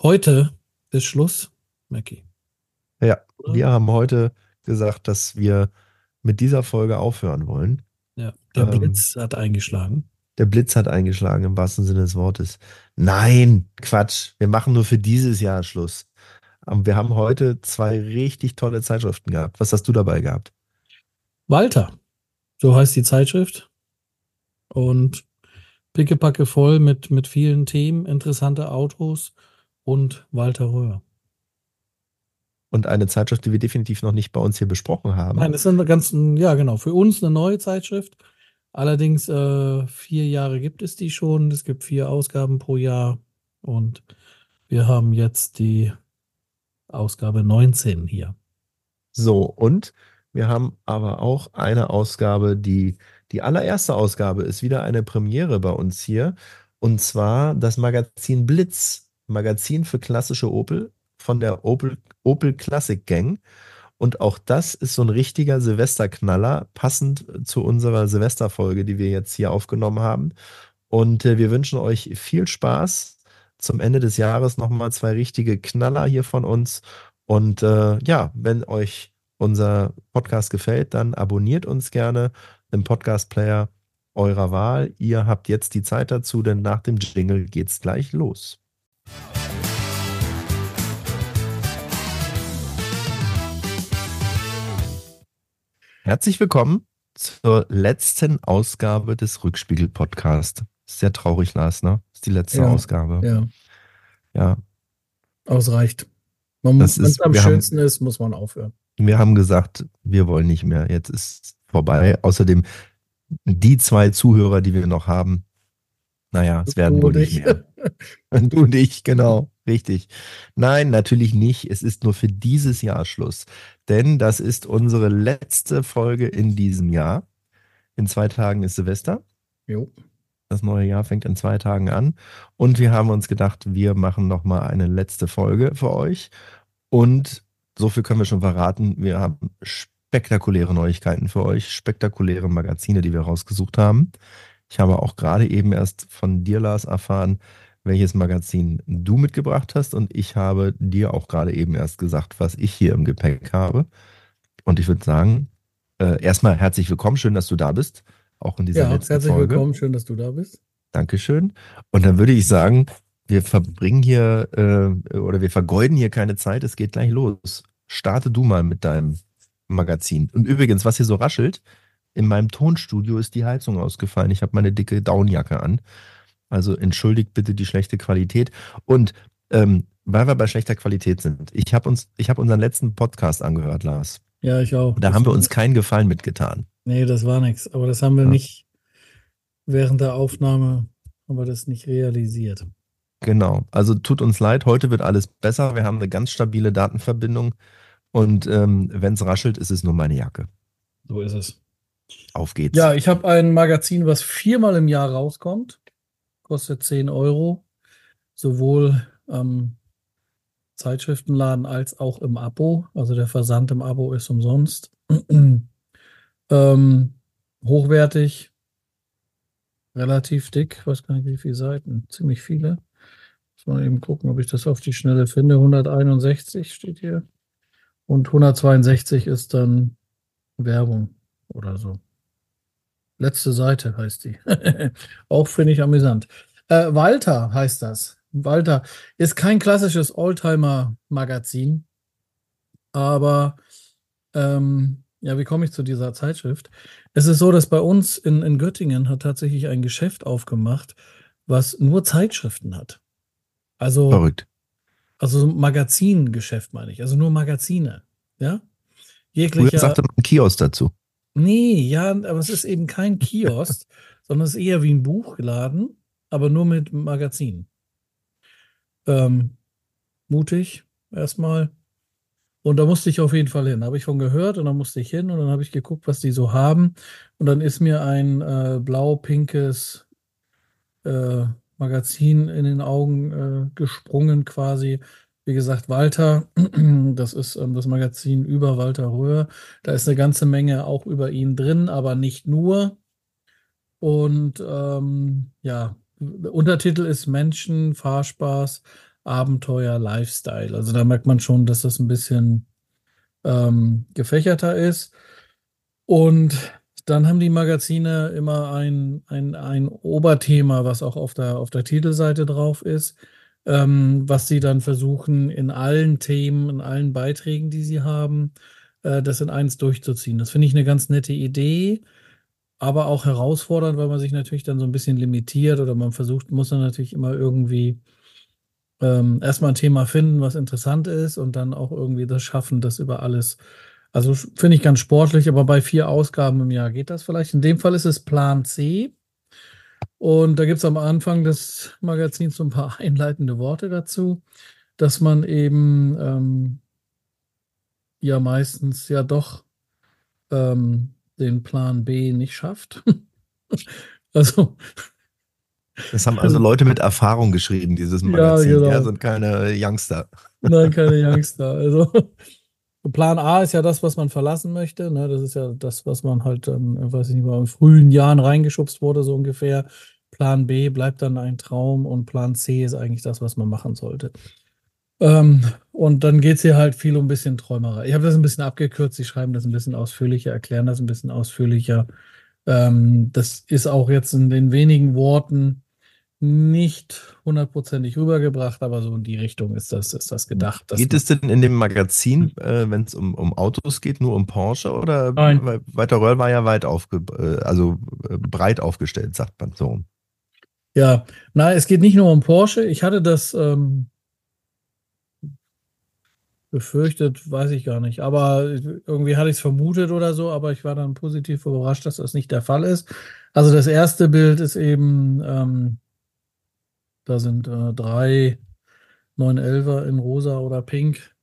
Heute ist Schluss, Mackie. Ja, wir haben heute gesagt, dass wir mit dieser Folge aufhören wollen. Ja, der ähm, Blitz hat eingeschlagen. Der Blitz hat eingeschlagen im wahrsten Sinne des Wortes. Nein, Quatsch. Wir machen nur für dieses Jahr Schluss. Wir haben heute zwei richtig tolle Zeitschriften gehabt. Was hast du dabei gehabt? Walter, so heißt die Zeitschrift. Und pickepacke voll mit, mit vielen Themen, interessante Autos und Walter Röhr. Und eine Zeitschrift, die wir definitiv noch nicht bei uns hier besprochen haben. Nein, das ist eine ganz, ja genau, für uns eine neue Zeitschrift. Allerdings äh, vier Jahre gibt es die schon. Es gibt vier Ausgaben pro Jahr. Und wir haben jetzt die Ausgabe 19 hier. So, und wir haben aber auch eine Ausgabe, die die allererste Ausgabe ist wieder eine Premiere bei uns hier. Und zwar das Magazin Blitz, Magazin für klassische Opel von der Opel, Opel Classic Gang. Und auch das ist so ein richtiger Silvesterknaller, passend zu unserer Silvesterfolge, die wir jetzt hier aufgenommen haben. Und äh, wir wünschen euch viel Spaß. Zum Ende des Jahres nochmal zwei richtige Knaller hier von uns. Und äh, ja, wenn euch unser Podcast gefällt, dann abonniert uns gerne im Podcast-Player eurer Wahl. Ihr habt jetzt die Zeit dazu, denn nach dem Jingle geht's gleich los. Herzlich willkommen zur letzten Ausgabe des Rückspiegel-Podcast. Sehr traurig, Lars, ne? Das ist die letzte ja, Ausgabe. Ja. Ja. Ausreicht. Wenn es am schönsten haben, ist, muss man aufhören. Wir haben gesagt, wir wollen nicht mehr. Jetzt ist vorbei. Außerdem die zwei Zuhörer, die wir noch haben, naja, es werden wohl nicht mehr. du und ich, genau, richtig. Nein, natürlich nicht. Es ist nur für dieses Jahr Schluss. Denn das ist unsere letzte Folge in diesem Jahr. In zwei Tagen ist Silvester. Jo. Das neue Jahr fängt in zwei Tagen an. Und wir haben uns gedacht, wir machen nochmal eine letzte Folge für euch. Und so viel können wir schon verraten. Wir haben spektakuläre Neuigkeiten für euch, spektakuläre Magazine, die wir rausgesucht haben. Ich habe auch gerade eben erst von dir, Lars, erfahren, welches Magazin du mitgebracht hast. Und ich habe dir auch gerade eben erst gesagt, was ich hier im Gepäck habe. Und ich würde sagen, äh, erstmal herzlich willkommen, schön, dass du da bist. Auch in dieser ja, letzten herzlich Folge. willkommen, schön, dass du da bist. Dankeschön. Und dann würde ich sagen, wir verbringen hier äh, oder wir vergeuden hier keine Zeit. Es geht gleich los. Starte du mal mit deinem Magazin. Und übrigens, was hier so raschelt, in meinem Tonstudio ist die Heizung ausgefallen. Ich habe meine dicke Downjacke an. Also entschuldigt bitte die schlechte Qualität. Und ähm, weil wir bei schlechter Qualität sind, ich habe uns, ich habe unseren letzten Podcast angehört, Lars. Ja, ich auch. Da das haben wir uns keinen Gefallen mitgetan. Nee, das war nichts. Aber das haben wir ja. nicht während der Aufnahme haben wir das nicht realisiert. Genau. Also tut uns leid, heute wird alles besser. Wir haben eine ganz stabile Datenverbindung. Und ähm, wenn es raschelt, ist es nur meine Jacke. So ist es. Auf geht's. Ja, ich habe ein Magazin, was viermal im Jahr rauskommt. Kostet 10 Euro. Sowohl am Zeitschriftenladen als auch im Abo. Also der Versand im Abo ist umsonst. ähm, hochwertig. Relativ dick. Weiß gar nicht, wie viele Seiten. Ziemlich viele. Muss mal eben gucken, ob ich das auf die Schnelle finde. 161 steht hier. Und 162 ist dann Werbung oder so. Letzte Seite heißt die. Auch finde ich amüsant. Äh, Walter heißt das. Walter ist kein klassisches Oldtimer-Magazin, aber ähm, ja, wie komme ich zu dieser Zeitschrift? Es ist so, dass bei uns in, in Göttingen hat tatsächlich ein Geschäft aufgemacht, was nur Zeitschriften hat. Also Verrückt. Also Magazingeschäft meine ich, also nur Magazine. Ja? Jeglicher, Früher sagte man Kiosk dazu. Nee, ja, aber es ist eben kein Kiosk, sondern es ist eher wie ein Buchladen, aber nur mit Magazinen. Ähm, mutig erstmal. Und da musste ich auf jeden Fall hin. Habe ich von gehört und dann musste ich hin und dann habe ich geguckt, was die so haben. Und dann ist mir ein äh, blau-pinkes äh, Magazin in den Augen äh, gesprungen quasi. Wie gesagt, Walter, das ist ähm, das Magazin über Walter Röhr. Da ist eine ganze Menge auch über ihn drin, aber nicht nur. Und ähm, ja, Untertitel ist Menschen, Fahrspaß, Abenteuer, Lifestyle. Also da merkt man schon, dass das ein bisschen ähm, gefächerter ist. Und dann haben die Magazine immer ein, ein, ein Oberthema, was auch auf der, auf der Titelseite drauf ist, ähm, was sie dann versuchen, in allen Themen, in allen Beiträgen, die sie haben, äh, das in eins durchzuziehen. Das finde ich eine ganz nette Idee, aber auch herausfordernd, weil man sich natürlich dann so ein bisschen limitiert oder man versucht, muss dann natürlich immer irgendwie ähm, erstmal ein Thema finden, was interessant ist und dann auch irgendwie das schaffen, das über alles. Also finde ich ganz sportlich, aber bei vier Ausgaben im Jahr geht das vielleicht. In dem Fall ist es Plan C. Und da gibt es am Anfang des Magazins so ein paar einleitende Worte dazu, dass man eben ähm, ja meistens ja doch ähm, den Plan B nicht schafft. also das haben also Leute mit Erfahrung geschrieben, dieses Magazin. Ja, genau. ja sind keine Youngster. Nein, keine Youngster. Also Plan A ist ja das, was man verlassen möchte. Ne? Das ist ja das, was man halt dann, weiß ich nicht mal, in frühen Jahren reingeschubst wurde, so ungefähr. Plan B bleibt dann ein Traum und Plan C ist eigentlich das, was man machen sollte. Ähm, und dann geht es hier halt viel um ein bisschen Träumerei. Ich habe das ein bisschen abgekürzt, sie schreiben das ein bisschen ausführlicher, erklären das ein bisschen ausführlicher. Ähm, das ist auch jetzt in den wenigen Worten nicht hundertprozentig rübergebracht, aber so in die Richtung ist das, ist das gedacht. Geht es denn in dem Magazin, äh, wenn es um, um Autos geht, nur um Porsche oder Nein. Walter Röll war ja weit aufge, äh, also äh, breit aufgestellt, sagt man so. Ja, na, es geht nicht nur um Porsche. Ich hatte das ähm, befürchtet, weiß ich gar nicht. Aber irgendwie hatte ich es vermutet oder so, aber ich war dann positiv überrascht, dass das nicht der Fall ist. Also das erste Bild ist eben ähm, da sind äh, drei 911er in rosa oder pink.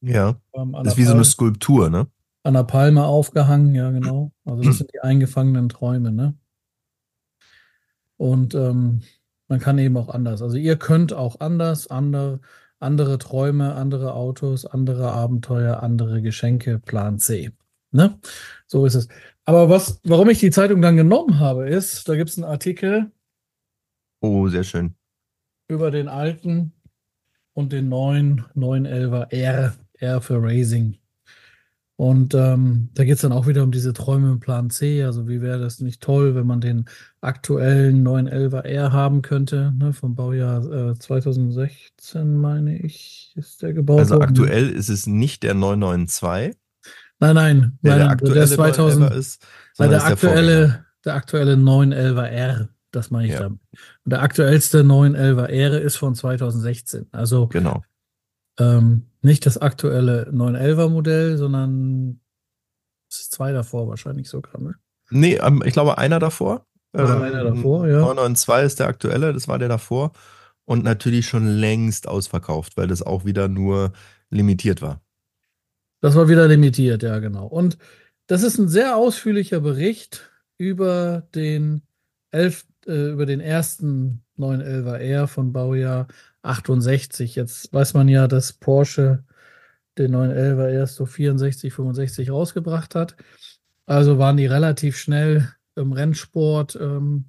Ja. Ähm, das ist wie so eine Skulptur, ne? An der Palme aufgehangen, ja, genau. Also, das sind die eingefangenen Träume, ne? Und ähm, man kann eben auch anders. Also, ihr könnt auch anders, andere, andere Träume, andere Autos, andere Abenteuer, andere Geschenke, Plan C. Ne? So ist es. Aber was, warum ich die Zeitung dann genommen habe, ist, da gibt es einen Artikel, Oh, sehr schön. Über den alten und den neuen 911er R, R für Racing. Und ähm, da geht es dann auch wieder um diese Träume im Plan C. Also wie wäre das nicht toll, wenn man den aktuellen 911er R haben könnte, ne, vom Baujahr äh, 2016, meine ich, ist der gebaut Also worden. aktuell ist es nicht der 992. Nein, nein, der, nein, der aktuelle der 2000, ist, der, der aktuelle, der, der aktuelle 911er R. Das meine ich ja. damit. Und der aktuellste 911er Ehre ist von 2016. Also genau. Ähm, nicht das aktuelle 911er Modell, sondern zwei davor wahrscheinlich sogar, ne? Nee, ähm, ich glaube einer davor. Oder ähm, einer davor, ja. 992 ist der aktuelle, das war der davor. Und natürlich schon längst ausverkauft, weil das auch wieder nur limitiert war. Das war wieder limitiert, ja, genau. Und das ist ein sehr ausführlicher Bericht über den 11, äh, über den ersten 911er R von Baujahr 68. Jetzt weiß man ja, dass Porsche den 911er erst so 64, 65 rausgebracht hat. Also waren die relativ schnell im Rennsport, ähm,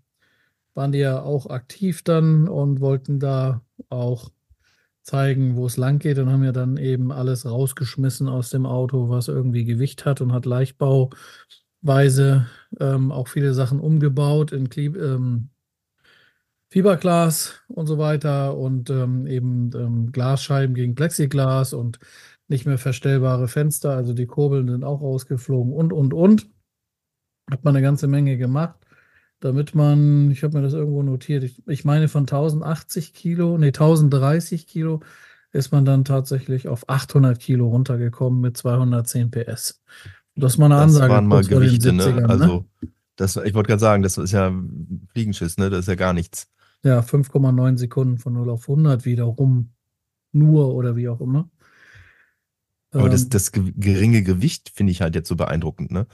waren die ja auch aktiv dann und wollten da auch zeigen, wo es lang geht und haben ja dann eben alles rausgeschmissen aus dem Auto, was irgendwie Gewicht hat und hat Leichtbauweise ähm, auch viele Sachen umgebaut in ähm, Fiberglas und so weiter und ähm, eben ähm, Glasscheiben gegen Plexiglas und nicht mehr verstellbare Fenster, also die Kurbeln sind auch rausgeflogen und, und, und. Hat man eine ganze Menge gemacht, damit man, ich habe mir das irgendwo notiert, ich, ich meine von 1080 Kilo, nee, 1030 Kilo ist man dann tatsächlich auf 800 Kilo runtergekommen mit 210 PS. Das mal eine das Ansage. Waren mal Gewichte, ne? 70ern, ne? Also, das, ich wollte gerade sagen, das ist ja Fliegenschiss, ne? Das ist ja gar nichts. Ja, 5,9 Sekunden von 0 auf 100 wiederum. Nur oder wie auch immer. Aber ähm, das, das geringe Gewicht finde ich halt jetzt so beeindruckend, ne?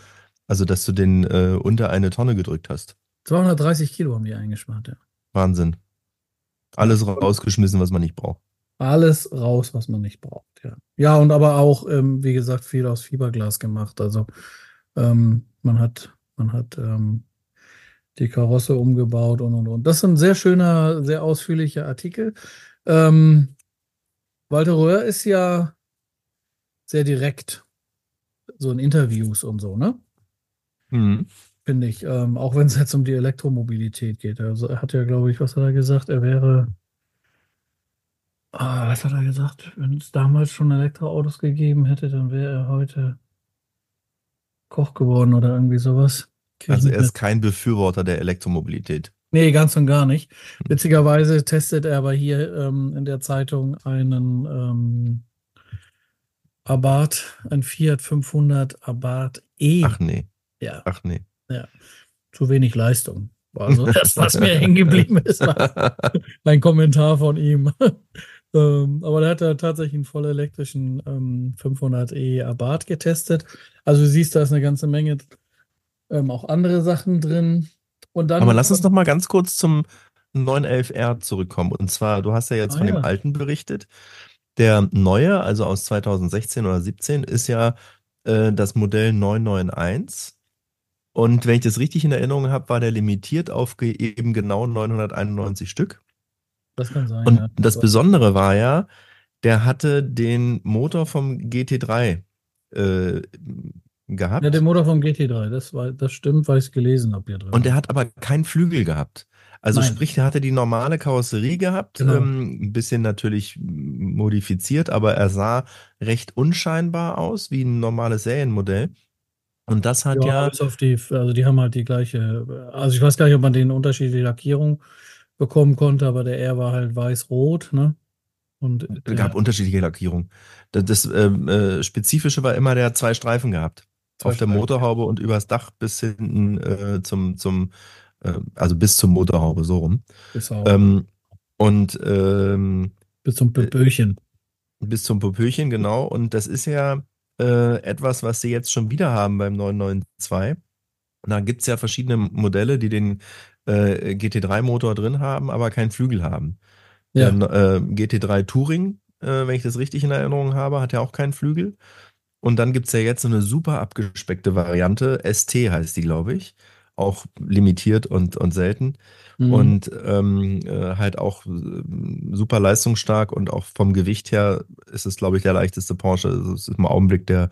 Also, dass du den äh, unter eine Tonne gedrückt hast. 230 Kilo haben die eingespart, ja. Wahnsinn. Alles rausgeschmissen, was man nicht braucht. Alles raus, was man nicht braucht, ja. Ja, und aber auch, ähm, wie gesagt, viel aus Fiberglas gemacht. Also ähm, man hat, man hat ähm, die Karosse umgebaut und und und. Das ist ein sehr schöner, sehr ausführlicher Artikel. Ähm, Walter Röhr ist ja sehr direkt, so in Interviews und so, ne? Mhm. Finde ich. Ähm, auch wenn es jetzt um die Elektromobilität geht. Also er hat ja, glaube ich, was hat er gesagt? Er wäre, ah, was hat er gesagt? Wenn es damals schon Elektroautos gegeben hätte, dann wäre er heute Koch geworden oder irgendwie sowas. Also er ist kein Befürworter der Elektromobilität. Nee, ganz und gar nicht. Witzigerweise testet er aber hier ähm, in der Zeitung einen ähm, Abarth, ein Fiat 500 Abarth E. Ach nee, Ja, ach nee. zu wenig Leistung. War so das, was mir hängen geblieben ist, war ein Kommentar von ihm. Ähm, aber der hat da tatsächlich einen voll elektrischen ähm, 500e Abarth getestet. Also du siehst, da ist eine ganze Menge ähm, auch andere Sachen drin. Und dann Aber lass uns noch mal ganz kurz zum 911R zurückkommen. Und zwar, du hast ja jetzt Ah, von ja. dem alten berichtet. Der neue, also aus 2016 oder 17, ist ja äh, das Modell 991. Und wenn ich das richtig in Erinnerung habe, war der limitiert auf eben genau 991 Stück. Das kann sein, Und ja. das Besondere war ja, der hatte den Motor vom GT3 äh, gehabt. Ja, der Motor vom GT3, das, war, das stimmt, weil ich es gelesen habe hier drin. Und der hat aber keinen Flügel gehabt. Also Nein. sprich, der hatte die normale Karosserie gehabt, Genau. ähm, ein bisschen natürlich modifiziert, aber er sah recht unscheinbar aus, wie ein normales Serienmodell. Und das hat ja, bis auf die, also die haben halt die gleiche, also ich weiß gar nicht, ob man den unterschiedliche Lackierung bekommen konnte, aber der R war halt weiß-rot, ne? Und der, gab unterschiedliche Lackierungen. Das, das ähm, äh, Spezifische war immer, der hat zwei Streifen gehabt. Zwei auf der Streifen, Motorhaube und übers Dach bis hinten äh, zum, zum äh, also bis zur Motorhaube, so rum. bis, Ähm, und ähm, bis zum Böchen. Bis zum Popöchen, genau. Und das ist ja äh, etwas, was sie jetzt schon wieder haben beim 992. Und da gibt es ja verschiedene Modelle, die den äh, GT3-Motor drin haben, aber keinen Flügel haben. Ja, äh, GT3 Touring, äh, wenn ich das richtig in Erinnerung habe, hat ja auch keinen Flügel. Und dann gibt es ja jetzt so eine super abgespeckte Variante. ST heißt die, glaube ich. Auch limitiert und, und selten. mhm. Und ähm, äh, halt auch äh, super leistungsstark und auch vom Gewicht her ist es, glaube ich, der leichteste Porsche. Es ist im Augenblick der,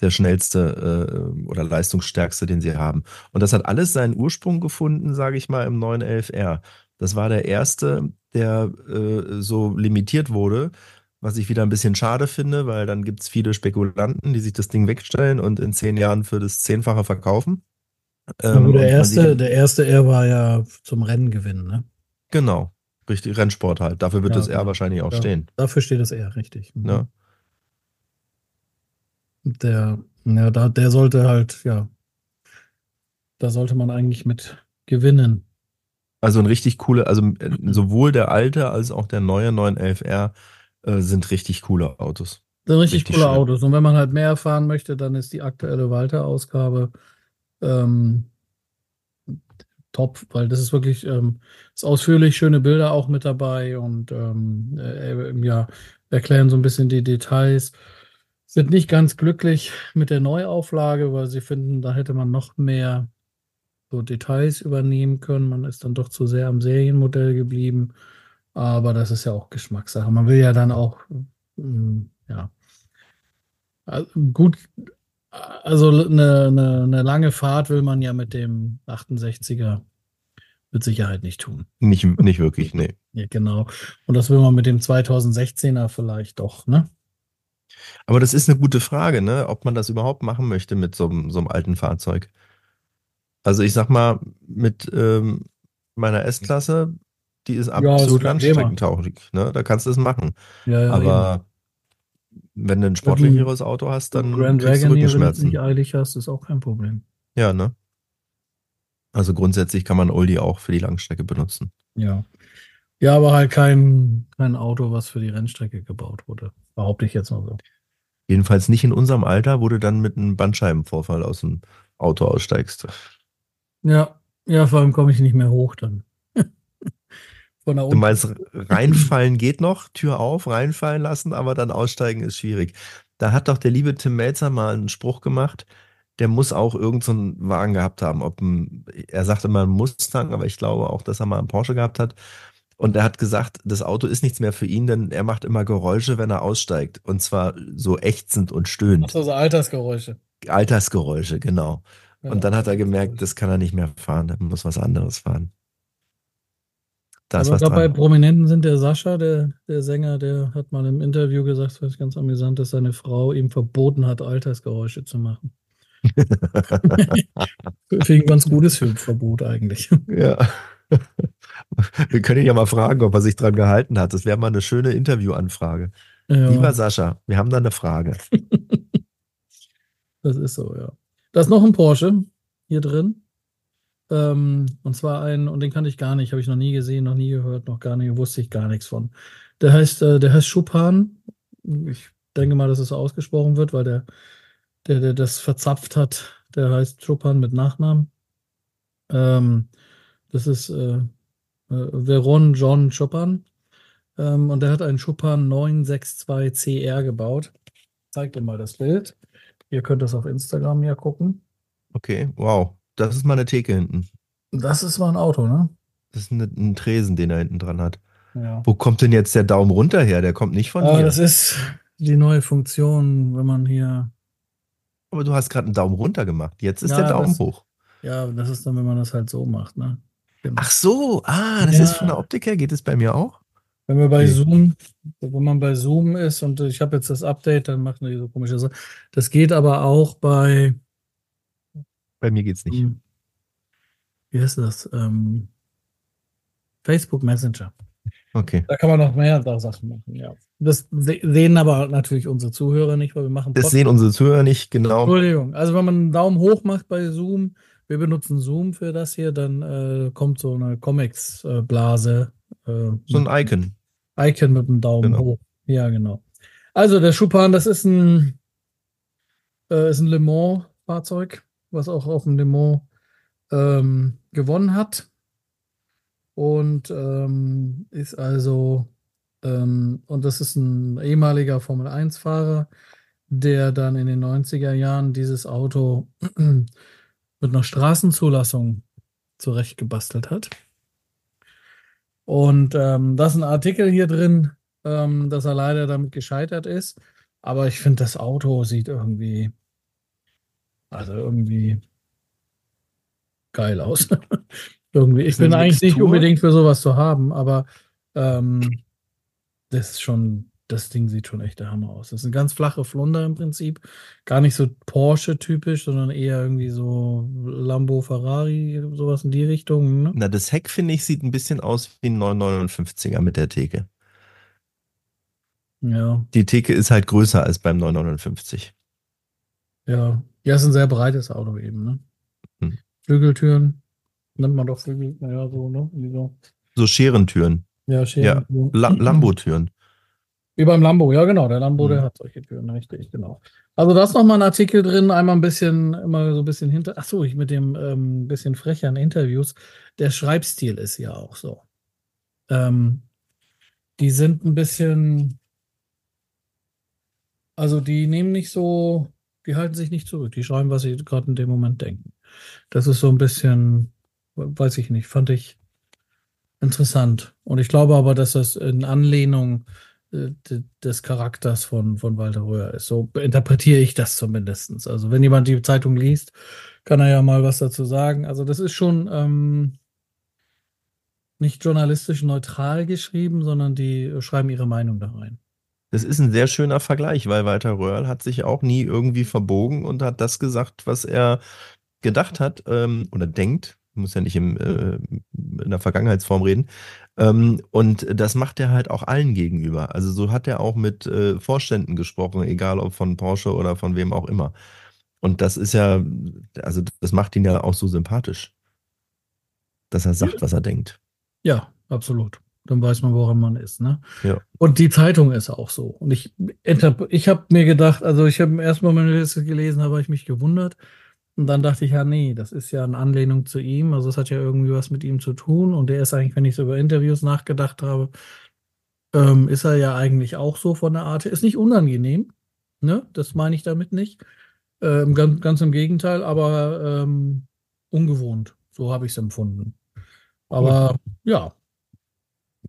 der schnellste äh, oder leistungsstärkste, den sie haben. Und das hat alles seinen Ursprung gefunden, sage ich mal, im 911R. Das war der erste, der äh, so limitiert wurde, was ich wieder ein bisschen schade finde, weil dann gibt es viele Spekulanten, die sich das Ding wegstellen und in zehn Jahren für das Zehnfache verkaufen. Ähm, der erste, der erste R war ja zum Rennen gewinnen, ne? Genau, richtig, Rennsport halt. Dafür wird Ja, das R wahrscheinlich auch Ja. stehen. Dafür steht das R, richtig. Mhm. Ne? Der, ja, da, der sollte halt, ja, da sollte man eigentlich mit gewinnen. Also ein richtig coole, also äh, sowohl der alte als auch der neue 911R äh, sind richtig coole Autos. Sind richtig, Richtig coole schön. Autos. Und wenn man halt mehr erfahren möchte, dann ist die aktuelle Walter-Ausgabe ähm, top, weil das ist wirklich ähm, ist ausführlich, schöne Bilder auch mit dabei und ähm, äh, ja, erklären so ein bisschen die Details. Sind nicht ganz glücklich mit der Neuauflage, weil sie finden, da hätte man noch mehr so Details übernehmen können. Man ist dann doch zu sehr am Serienmodell geblieben. Aber das ist ja auch Geschmackssache. Man will ja dann auch, mm, ja, also gut, also eine, eine, eine lange Fahrt will man ja mit dem 68er mit Sicherheit nicht tun. Nicht, nicht wirklich, nee. Ja, genau. Und das will man mit dem 2016er vielleicht doch, ne? Aber das ist eine gute Frage, ne? ob man das überhaupt machen möchte mit so, einem- so einem alten Fahrzeug. Also ich sag mal, mit ähm, meiner S-Klasse, die ist absolut bequemer. landstreckentauglich. Ne? Da kannst du es machen. Ja, ja, eben. Aber wenn du ein sportlicheres Auto hast, dann Grand kriegst du Wagoneer, wenn du es Rückenschmerzen. nicht eilig hast, ist auch kein Problem. Ja, ne? Also grundsätzlich kann man Oldie auch für die Langstrecke benutzen. Ja. Ja, aber halt kein, kein Auto, was für die Rennstrecke gebaut wurde. Behaupte ich jetzt mal so. Jedenfalls nicht in unserem Alter, wo du dann mit einem Bandscheibenvorfall aus dem Auto aussteigst. Ja, ja, vor allem komme ich nicht mehr hoch dann. Von da Du unten. meinst, reinfallen geht noch, Tür auf, reinfallen lassen, aber dann aussteigen ist schwierig. Da hat doch der liebe Tim Melzer mal einen Spruch gemacht, der muss auch irgendeinen so Wagen gehabt haben. Ob ein, er sagte mal einen Mustang, aber ich glaube auch, dass er mal einen Porsche gehabt hat. Und er hat gesagt, das Auto ist nichts mehr für ihn, denn er macht immer Geräusche, wenn er aussteigt. Und zwar so ächzend und stöhnt. Achso, so Altersgeräusche. Altersgeräusche, genau. Ja, Und dann hat er gemerkt, das kann er nicht mehr fahren, er muss was anderes fahren. Da ist Aber was dabei dran. Prominenten sind der Sascha, der, der Sänger, der hat mal im Interview gesagt, was ganz amüsant ist, seine Frau ihm verboten hat, Altersgeräusche zu machen. Ich ein ganz gutes Verbot eigentlich. Ja. Wir können ihn ja mal fragen, ob er sich dran gehalten hat. Das wäre mal eine schöne Interviewanfrage. Ja, Lieber Sascha, wir haben da eine Frage. das ist so, ja. Da ist noch ein Porsche hier drin. Ähm, und zwar ein, und den kannte ich gar nicht, habe ich noch nie gesehen, noch nie gehört, noch gar nicht, wusste ich gar nichts von. Der heißt, äh, der heißt Chopin. Ich denke mal, dass es so ausgesprochen wird, weil der, der, der das verzapft hat, der heißt Chopin mit Nachnamen. Ähm, das ist äh, Veron John Chopin. Ähm, und der hat einen Chopin 962 CR gebaut. Zeig dir mal das Bild. Ihr könnt das auf Instagram ja gucken. Okay, wow. Das ist mal eine Theke hinten. Das ist mal ein Auto, ne? Das ist eine, ein Tresen, den er hinten dran hat. Ja. Wo kommt denn jetzt der Daumen runter her? Der kommt nicht von Aber mir. das ist die neue Funktion, wenn man hier. Aber du hast gerade einen Daumen runter gemacht. Jetzt ist Ja, der Daumen das- hoch. Ja, das ist dann, wenn man das halt so macht, ne? Ach so, ah, das Ja. ist von der Optik her. Geht es bei mir auch? Wenn wir bei Okay. Zoom, wenn man bei Zoom ist und ich habe jetzt das Update, dann macht er so komische Sachen. Das geht aber auch bei, Bei mir geht's nicht. hm, wie heißt das? Ähm, Facebook Messenger. Okay. Da kann man noch mehr Sachen machen, ja. Das se- sehen aber natürlich unsere Zuhörer nicht, weil wir machen Das sehen unsere Zuhörer nicht genau. Entschuldigung. Also wenn man einen Daumen hoch macht bei Zoom, wir benutzen Zoom für das hier, dann äh, kommt so eine Comics-Blase. Äh, So ein Icon. Icon mit dem Daumen Genau. hoch. Ja, genau. Also der Chopin, das ist ein, äh, ist ein Le Mans-Fahrzeug, was auch auf dem Le Mans ähm, gewonnen hat. Und ähm, ist also, ähm, und das ist ein ehemaliger Formel-1-Fahrer, der dann in den 90er Jahren dieses Auto mit einer Straßenzulassung zurechtgebastelt hat. Und ähm, da ist ein Artikel hier drin, ähm, dass er leider damit gescheitert ist. Aber ich finde, das Auto sieht irgendwie, also irgendwie geil aus. irgendwie. Ich bin eigentlich nicht unbedingt für sowas zu haben, aber ähm, das ist schon, das Ding sieht schon echt der Hammer aus. Das ist eine ganz flache Flunder im Prinzip. Gar nicht so Porsche-typisch, sondern eher irgendwie so Lambo, Ferrari, sowas in die Richtung. Ne? Na, das Heck, finde ich, sieht ein bisschen aus wie ein 959er mit der Theke. Ja. Die Theke ist halt größer als beim 959. Ja, ja, ist ein sehr breites Auto eben, ne? Hm. Flügeltüren, nennt man doch Flügel, naja, so, ne? So. So Scherentüren. Ja, Scheren. La Lambo-Türen. Wie beim Lambo, ja, genau. Der Lambo, Mhm. der hat solche Türen, richtig, genau. Also da ist nochmal ein Artikel drin, einmal ein bisschen, immer so ein bisschen hinter, ach so, ich mit dem ähm, bisschen frecheren Interviews. Der Schreibstil ist ja auch so. Ähm, die sind ein bisschen, also die nehmen nicht so, die halten sich nicht zurück. Die schreiben, was sie gerade in dem Moment denken. Das ist so ein bisschen, weiß ich nicht, fand ich interessant. Und ich glaube aber, dass das in Anlehnung des Charakters von, von Walter Röhr ist. So interpretiere ich das zumindest. Also wenn jemand die Zeitung liest, kann er ja mal was dazu sagen. Also das ist schon ähm, nicht journalistisch neutral geschrieben, sondern die schreiben ihre Meinung da rein. Das ist ein sehr schöner Vergleich, weil Walter Röhrl hat sich auch nie irgendwie verbogen und hat das gesagt, was er gedacht hat ähm, oder denkt. Muss ja nicht im, äh, in der Vergangenheitsform reden. Ähm, und das macht er halt auch allen gegenüber. Also so hat er auch mit äh, Vorständen gesprochen, egal ob von Porsche oder von wem auch immer. Und das ist ja, also das macht ihn ja auch so sympathisch, dass er sagt, was er denkt. Ja, absolut. Dann weiß man, woran man ist. Ne? Ja. Und die Zeitung ist auch so. Und ich, ich habe mir gedacht, also ich habe im ersten Moment, wenn ich das gelesen habe, habe ich mich gewundert. Und dann dachte ich, ja, nee, das ist ja eine Anlehnung zu ihm. Also es hat ja irgendwie was mit ihm zu tun. Und der ist eigentlich, wenn ich so über Interviews nachgedacht habe, ähm, ist er ja eigentlich auch so von der Art. Ist nicht unangenehm. Ne? Das meine ich damit nicht. Ähm, ganz, ganz im Gegenteil, aber ähm, ungewohnt. So habe ich es empfunden. Aber ja,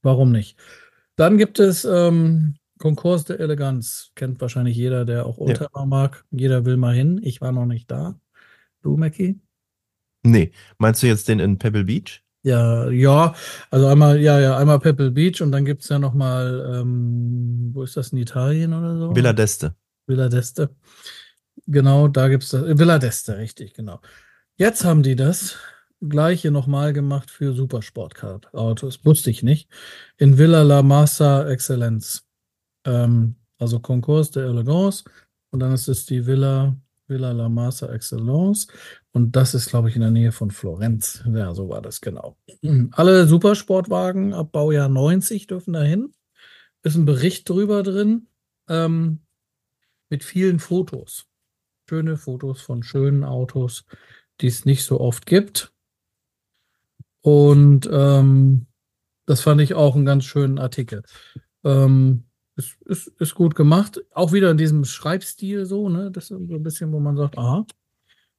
Warum nicht? Dann gibt es ähm, Concours de Elegance. Kennt wahrscheinlich jeder, der auch Ja. Oldtimer mag. Jeder will mal hin. Ich war noch nicht da. Du, Mackie? Nee, meinst du jetzt den in Pebble Beach? Ja, ja, also einmal, ja, ja, einmal Pebble Beach und dann gibt es ja noch mal, ähm, wo ist das, in Italien oder so? Villa d'Este. Villa d'Este. Genau, da gibt es das. äh, Villa d'Este, richtig, genau. Jetzt haben die das gleiche nochmal gemacht für Supersportcar-Autos. Wusste ich nicht. In Villa La Massa Excellence. Ähm, also Concours de Elegance. Und dann ist es die Villa, Villa La Massa Excellence. Und das ist, glaube ich, in der Nähe von Florenz. Ja, so war das genau. Alle Supersportwagen ab Baujahr 90 dürfen da hin. Ist ein Bericht drüber drin. Ähm, mit vielen Fotos. Schöne Fotos von schönen Autos, die es nicht so oft gibt. Und ähm, das fand ich auch einen ganz schönen Artikel. Ähm, ist, ist, ist gut gemacht. Auch wieder in diesem Schreibstil so, ne? Das ist so ein bisschen, wo man sagt, aha,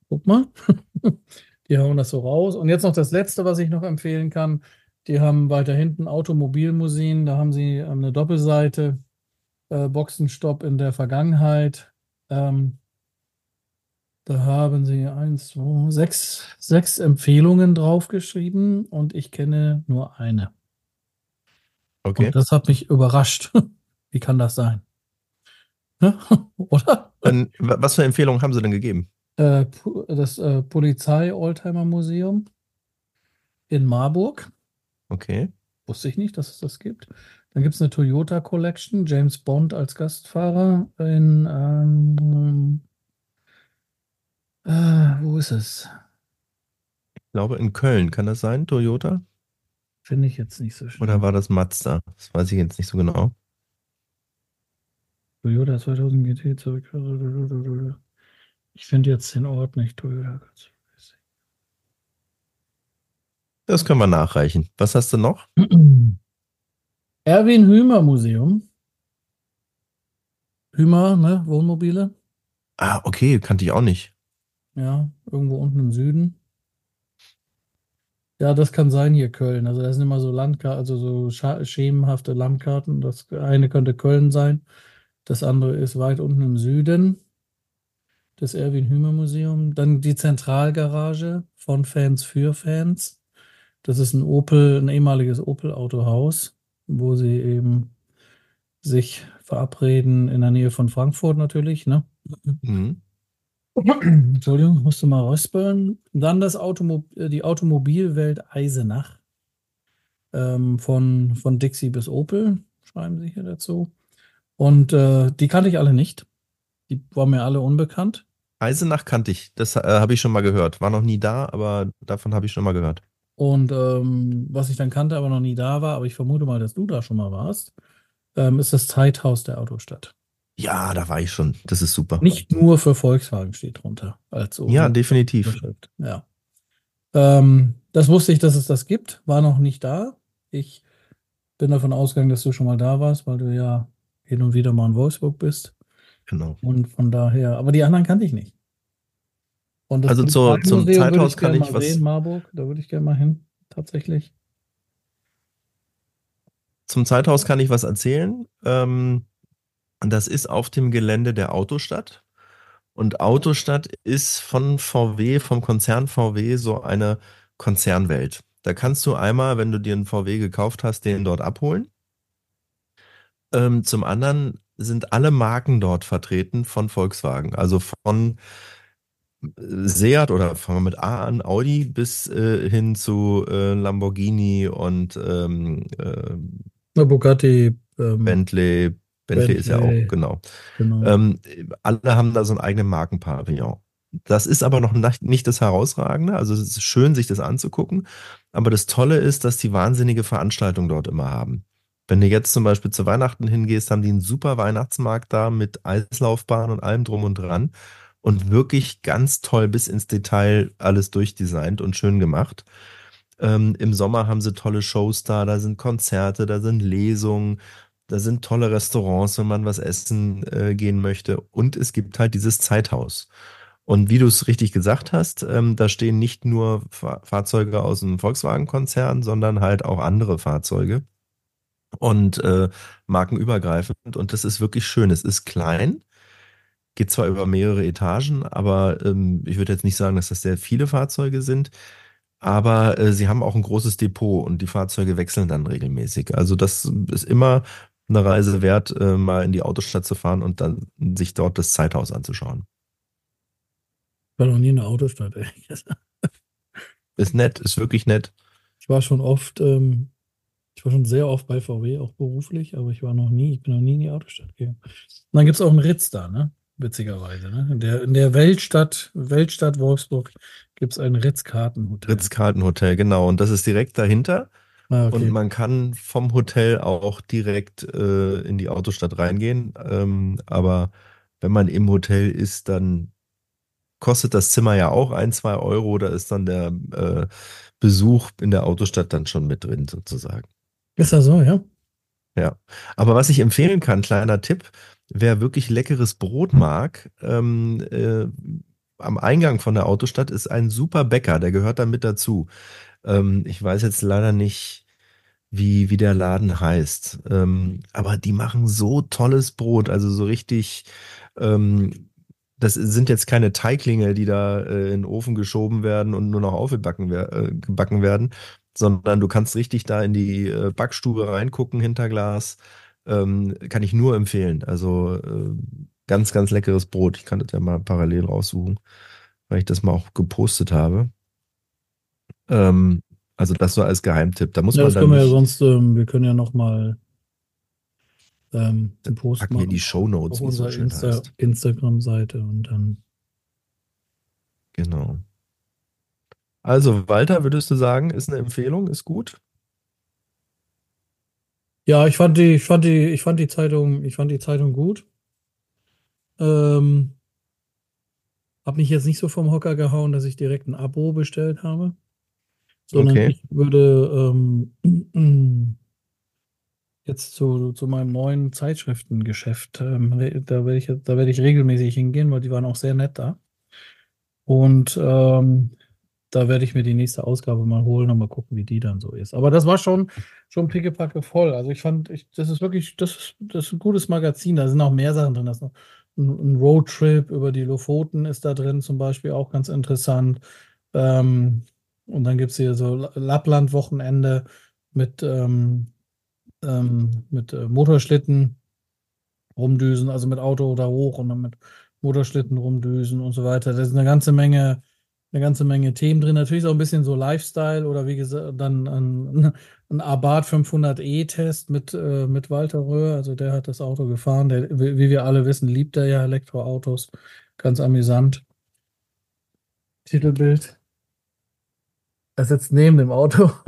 guck mal. Die hauen das so raus. Und jetzt noch das letzte, was ich noch empfehlen kann. Die haben weiter hinten Automobilmuseen, da haben sie ähm, eine Doppelseite, äh, Boxenstopp in der Vergangenheit. Ähm, da haben sie eins, zwei, sechs, sechs Empfehlungen draufgeschrieben und ich kenne nur eine. Okay. Und das hat mich überrascht. Wie kann das sein? Ne? Oder? Dann, wa- was für Empfehlungen haben sie denn gegeben? Äh, das äh, Polizei-Oldtimer-Museum in Marburg. Okay. Wusste ich nicht, dass es das gibt. Dann gibt es eine Toyota Collection, James Bond als Gastfahrer in, ähm, äh, wo ist es? Ich glaube, in Köln kann das sein, Toyota? Finde ich jetzt nicht so schnell. Oder war das Mazda? Das weiß ich jetzt nicht so genau. Toyota 2000 GT zurück. Ich finde jetzt den Ort nicht. Toyota. Das können wir nachreichen. Was hast du noch? Erwin Hümer Museum. Hümer, ne? Wohnmobile. Ah, okay, kannte ich auch nicht. Ja, irgendwo unten im Süden. Ja, das kann sein hier Köln. Also das sind immer so Landkarten, also so schemenhafte Landkarten. Das eine könnte Köln sein, das andere ist weit unten im Süden. Das Erwin Hümer Museum. Dann die Zentralgarage von Fans für Fans. Das ist ein Opel, ein ehemaliges Opel-Autohaus, wo sie eben sich verabreden in der Nähe von Frankfurt natürlich, ne? Mhm. Entschuldigung, musste mal räuspern. Dann das Automo äh, die Automobilwelt Eisenach. Ähm, von, von Dixie bis Opel, schreiben sie hier dazu. Und äh, die kannte ich alle nicht. Die waren mir alle unbekannt. Eisenach kannte ich. Das äh, habe ich schon mal gehört. War noch nie da, aber davon habe ich schon mal gehört. Und ähm, was ich dann kannte, aber noch nie da war, aber ich vermute mal, dass du da schon mal warst, ähm, ist das Zeithaus der Autostadt. Ja, da war ich schon. Das ist super. Nicht nur für Volkswagen steht drunter. Als Ja, definitiv. Ja. Ähm, das wusste ich, dass es das gibt, war noch nicht da. Ich bin davon ausgegangen, dass du schon mal da warst, weil du ja hin und wieder mal in Wolfsburg bist. Genau. Und von daher, aber die anderen kannte ich nicht. Also zur- zum Zeithaus kann ich was- sehen, Marburg, da würde ich gerne mal hin, tatsächlich. Zum Zeithaus kann ich was erzählen. Ähm, das ist auf dem Gelände der Autostadt. Und Autostadt ist von VW, vom Konzern VW, so eine Konzernwelt. Da kannst du einmal, wenn du dir einen VW gekauft hast, den dort abholen. Ähm, zum anderen sind alle Marken dort vertreten von Volkswagen. Also von Seat oder fangen wir mit A an, Audi bis äh, hin zu äh, Lamborghini und ähm, äh, Bugatti, ähm, Bentley. Bentley ist ja auch, genau. genau. Ähm, alle haben da so einen eigenen Markenpavillon. Das ist aber noch nicht- das Herausragende. Also es ist schön, sich das anzugucken. Aber das Tolle ist, dass die wahnsinnige Veranstaltungen dort immer haben. Wenn du jetzt zum Beispiel zu Weihnachten hingehst, haben die einen super Weihnachtsmarkt da mit Eislaufbahn und allem drum und dran. Und wirklich ganz toll bis ins Detail alles durchdesignt und schön gemacht. Ähm, Im Sommer haben sie tolle Shows da, da sind Konzerte, da sind Lesungen, da sind tolle Restaurants, wenn man was essen äh, gehen möchte. Und es gibt halt dieses Zeithaus. Und wie du es richtig gesagt hast, ähm, da stehen nicht nur Fa Fahrzeuge aus dem Volkswagen-Konzern, sondern halt auch andere Fahrzeuge. Und äh, markenübergreifend. Und das ist wirklich schön. Es ist klein, geht zwar über mehrere Etagen, aber ähm, ich würde jetzt nicht sagen, dass das sehr viele Fahrzeuge sind. Aber äh, sie haben auch ein großes Depot und die Fahrzeuge wechseln dann regelmäßig. Also das ist immer eine Reise wert, äh, mal in die Autostadt zu fahren und dann sich dort das Zeithaus anzuschauen. Ich war noch nie in der Autostadt, ehrlich gesagt. Ist nett, ist wirklich nett. Ich war schon oft, ähm, ich war schon sehr oft bei VW, auch beruflich, aber ich war noch nie, ich bin noch nie in die Autostadt gegangen. Und dann gibt es auch einen Ritz da, ne? Witzigerweise, ne? In der, in der Weltstadt, Weltstadt Wolfsburg gibt es ein Ritz-Kartenhotel. Ritz-Kartenhotel, genau. Und das ist direkt dahinter. Ah, Und okay. man kann vom Hotel auch direkt äh, in die Autostadt reingehen. Ähm, aber wenn man im Hotel ist, dann kostet das Zimmer ja auch ein, zwei Euro. Da ist dann der äh, Besuch in der Autostadt dann schon mit drin, sozusagen. Ist das so, ja? Ja. Aber was ich empfehlen kann, kleiner Tipp, wer wirklich leckeres Brot mag, ähm, äh, am Eingang von der Autostadt ist ein super Bäcker, der gehört da mit dazu. Ähm, ich weiß jetzt leider nicht, wie, wie der Laden heißt. Ähm, aber die machen so tolles Brot, also so richtig, ähm, das sind jetzt keine Teiglinge, die da äh, in den Ofen geschoben werden und nur noch aufgebacken äh, werden, sondern du kannst richtig da in die äh, Backstube reingucken hinter Glas. Ähm, kann ich nur empfehlen. Also äh, ganz, ganz leckeres Brot. Ich kann das ja mal parallel raussuchen, weil ich das mal auch gepostet habe. Ähm, also das so als Geheimtipp. Da muss Ja, man das dann können wir ja sonst, ähm, wir können ja noch mal ähm, einen Post packen wir in die machen Shownotes, auf unserer Insta. Instagram-Seite und dann. Genau. Also, Walter, würdest du sagen, ist eine Empfehlung, ist gut? Ja, ich fand die, ich fand die, ich fand die Zeitung, ich fand die Zeitung gut. Ähm, hab mich jetzt nicht so vom Hocker gehauen, dass ich direkt ein Abo bestellt habe, sondern Okay. ich würde ähm, jetzt zu, zu meinem neuen Zeitschriftengeschäft, ähm, da werde ich, da werde ich regelmäßig hingehen, weil die waren auch sehr nett da. Und ähm, da werde ich mir die nächste Ausgabe mal holen und mal gucken, wie die dann so ist. Aber das war schon, schon pickepacke voll. Also ich fand, ich, das ist wirklich, das ist, das ist ein gutes Magazin. Da sind auch mehr Sachen drin. Da ist ein, ein Roadtrip über die Lofoten ist da drin zum Beispiel auch ganz interessant. Ähm, und dann gibt es hier so La- Lappland-Wochenende mit, ähm, ähm, mit äh, Motorschlitten rumdüsen, also mit Auto da hoch und dann mit Motorschlitten rumdüsen und so weiter. Da ist eine ganze Menge, eine ganze Menge Themen drin. Natürlich ist auch ein bisschen so Lifestyle oder wie gesagt, dann ein, ein Abarth 500e-Test mit, äh, mit Walter Röhr. Also der hat das Auto gefahren. Der, wie wir alle wissen, liebt er ja Elektroautos. Ganz amüsant. Titelbild. Er sitzt neben dem Auto.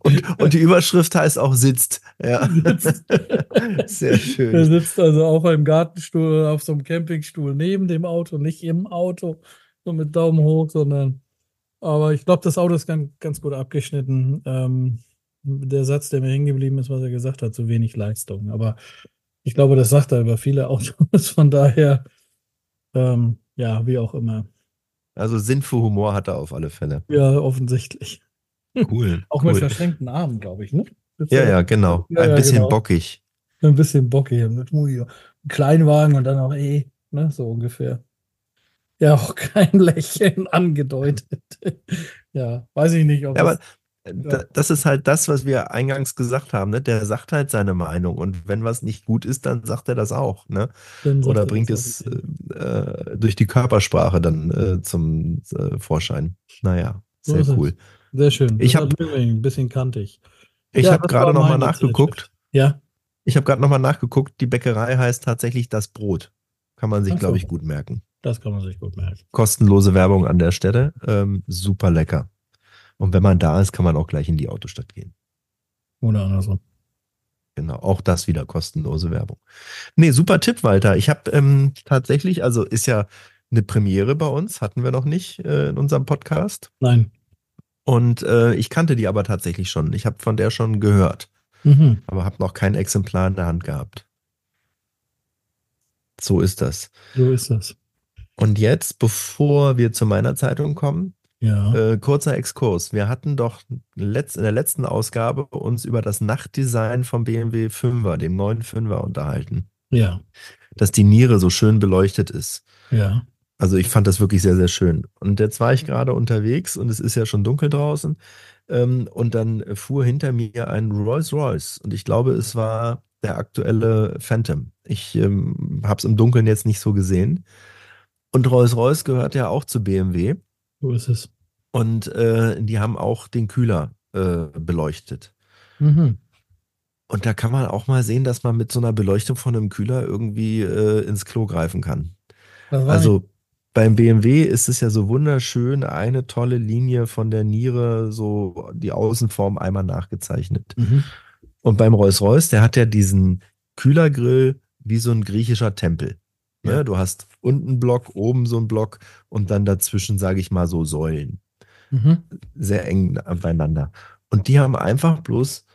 und, und die Überschrift heißt auch sitzt. Ja. Sitzt. Sehr Er schön. sitzt also auf einem Gartenstuhl auf so einem Campingstuhl neben dem Auto, nicht im Auto, so mit Daumen hoch, sondern. Aber ich glaube, das Auto ist ganz, ganz gut abgeschnitten. Ähm, der Satz, der mir hängen geblieben ist, was er gesagt hat, zu wenig Leistung. Aber ich glaube, das sagt er über viele Autos. Von daher, ähm, ja, wie auch immer. Also Sinn für Humor hat er auf alle Fälle. Ja, offensichtlich. Cool. Auch mit cool. verschränkten Armen, glaube ich, ne? Ja, ja, genau. Ja, Ein bisschen genau. bockig. Ein bisschen bockig. Mit Kleinwagen und dann auch eh, ne, so ungefähr. Ja, auch kein Lächeln angedeutet. Ja, weiß ich nicht, ob Ja, aber das, äh, da- das ist halt das, was wir eingangs gesagt haben. Ne? Der sagt halt seine Meinung. Und wenn was nicht gut ist, dann sagt er das auch. Ne? Oder er bringt es auch. äh, durch die Körpersprache dann äh, zum äh, Vorschein. Naja, So sehr es. cool. Sehr schön. Ich Das hab- hat mir ein bisschen kantig. Ich Ja, habe gerade war noch mal meine nachgeguckt. Ja, Ich habe gerade noch mal nachgeguckt. Die Bäckerei heißt tatsächlich das Brot. Kann man sich, so. glaube ich, gut merken. Das kann man sich gut merken. Kostenlose Werbung an der Stelle. Ähm, super lecker. Und wenn man da ist, kann man auch gleich in die Autostadt gehen. Oder andersrum. Genau, auch das wieder kostenlose Werbung. Nee, super Tipp, Walter. Ich habe ähm, tatsächlich, also ist ja eine Premiere bei uns, hatten wir noch nicht äh, in unserem Podcast. Nein. Und äh, ich kannte die aber tatsächlich schon. Ich habe von der schon gehört, Mhm. aber habe noch kein Exemplar in der Hand gehabt. So ist das. So ist das. Und jetzt, bevor wir zu meiner Zeitung kommen, Ja, Äh, kurzer Exkurs. Wir hatten doch letzt, in der letzten Ausgabe uns über das Nachtdesign vom BMW 5er, dem neuen 5er, unterhalten. ja, Dass die Niere so schön beleuchtet ist. ja. Also ich fand das wirklich sehr, sehr schön. Und jetzt war ich gerade unterwegs und es ist ja schon dunkel draußen. Ähm, und dann fuhr hinter mir ein Rolls Royce. Und ich glaube, es war der aktuelle Phantom. Ich ähm, habe es im Dunkeln jetzt nicht so gesehen. Und Rolls Royce gehört ja auch zu BMW. So ist es. Und äh, die haben auch den Kühler äh, beleuchtet. Mhm. Und da kann man auch mal sehen, dass man mit so einer Beleuchtung von einem Kühler irgendwie äh, ins Klo greifen kann. Also beim BMW ist es ja so wunderschön, eine tolle Linie von der Niere, so die Außenform einmal nachgezeichnet. Mhm. Und beim Rolls-Royce, der hat ja diesen Kühlergrill wie so ein griechischer Tempel. Ne? Ja. Du hast unten einen Block, oben so einen Block und dann dazwischen, sage ich mal, so Säulen. Mhm. Sehr eng beieinander. Und die haben einfach bloß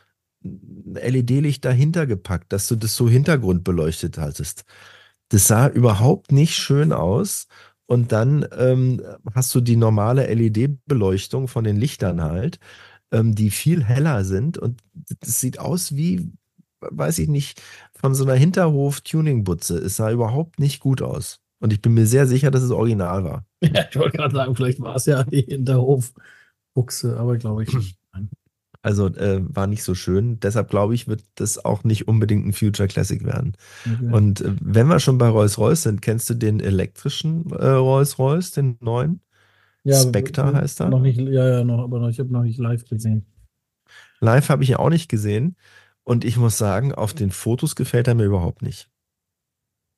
ein LED-Licht dahinter gepackt, dass du das so hintergrundbeleuchtet hattest. Das sah überhaupt nicht schön aus. Und dann ähm, hast du die normale LED-Beleuchtung von den Lichtern halt, ähm, die viel heller sind. Und das sieht aus wie, weiß ich nicht, von so einer Hinterhof-Tuning-Butze. Es sah überhaupt nicht gut aus. Und ich bin mir sehr sicher, dass es original war. Ja, ich wollte gerade sagen, vielleicht war es ja die Hinterhofbuchse, aber glaube ich nicht. Also äh, war nicht so schön. Deshalb glaube ich, wird das auch nicht unbedingt ein Future Classic werden. Okay. Und äh, wenn wir schon bei Rolls-Royce sind, kennst du den elektrischen äh, Rolls-Royce, den neuen? ja, Spectre aber- heißt er? Noch nicht, ja, ja, noch, aber noch, ich habe noch nicht live gesehen. Live habe ich ihn auch nicht gesehen. Und ich muss sagen, auf den Fotos gefällt er mir überhaupt nicht.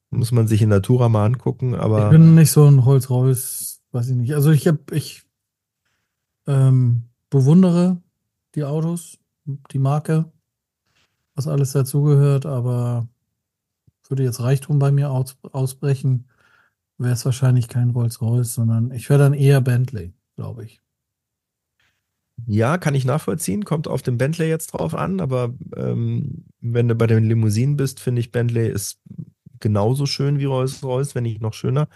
Muss man sich in Natura mal angucken, Ich aber bin nicht so ein Rolls-Royce, weiß ich nicht. Also ich habe, ich ähm, bewundere die Autos, die Marke, was alles dazugehört, aber würde jetzt Reichtum bei mir aus, ausbrechen, wäre es wahrscheinlich kein Rolls-Royce, sondern ich wäre dann eher Bentley, glaube ich. Ja, kann ich nachvollziehen. Kommt auf den Bentley jetzt drauf an, aber ähm, wenn du bei den Limousinen bist, finde ich Bentley ist genauso schön wie Rolls-Royce, wenn nicht noch schöner.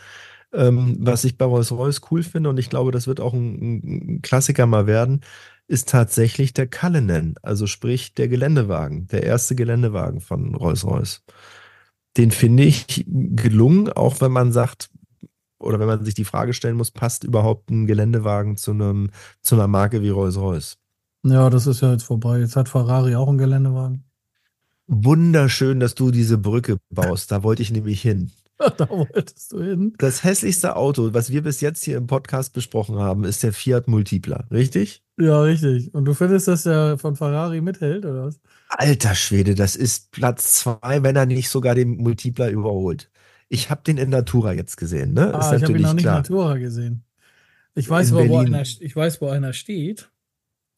Ähm, was ich bei Rolls-Royce cool finde, und ich glaube, das wird auch ein, ein Klassiker mal werden, ist tatsächlich der Cullinan, also sprich der Geländewagen, der erste Geländewagen von Rolls-Royce. Den finde ich gelungen, auch wenn man sagt, oder wenn man sich die Frage stellen muss, passt überhaupt ein Geländewagen zu einem, zu einer Marke wie Rolls-Royce? Ja, das ist ja jetzt vorbei. Jetzt hat Ferrari auch einen Geländewagen. Wunderschön, dass du diese Brücke baust. Da wollte ich nämlich hin. da wolltest du hin. Das hässlichste Auto, was wir bis jetzt hier im Podcast besprochen haben, ist der Fiat Multipla, richtig? Ja, richtig. Und du findest, dass der von Ferrari mithält, oder was? Alter Schwede, das ist Platz zwei, wenn er nicht sogar den Multipla überholt. Ich habe den in Natura jetzt gesehen, ne? Ah, ich habe ihn noch nicht in Natura gesehen. Ich weiß, In wo, einer, ich weiß, wo einer steht.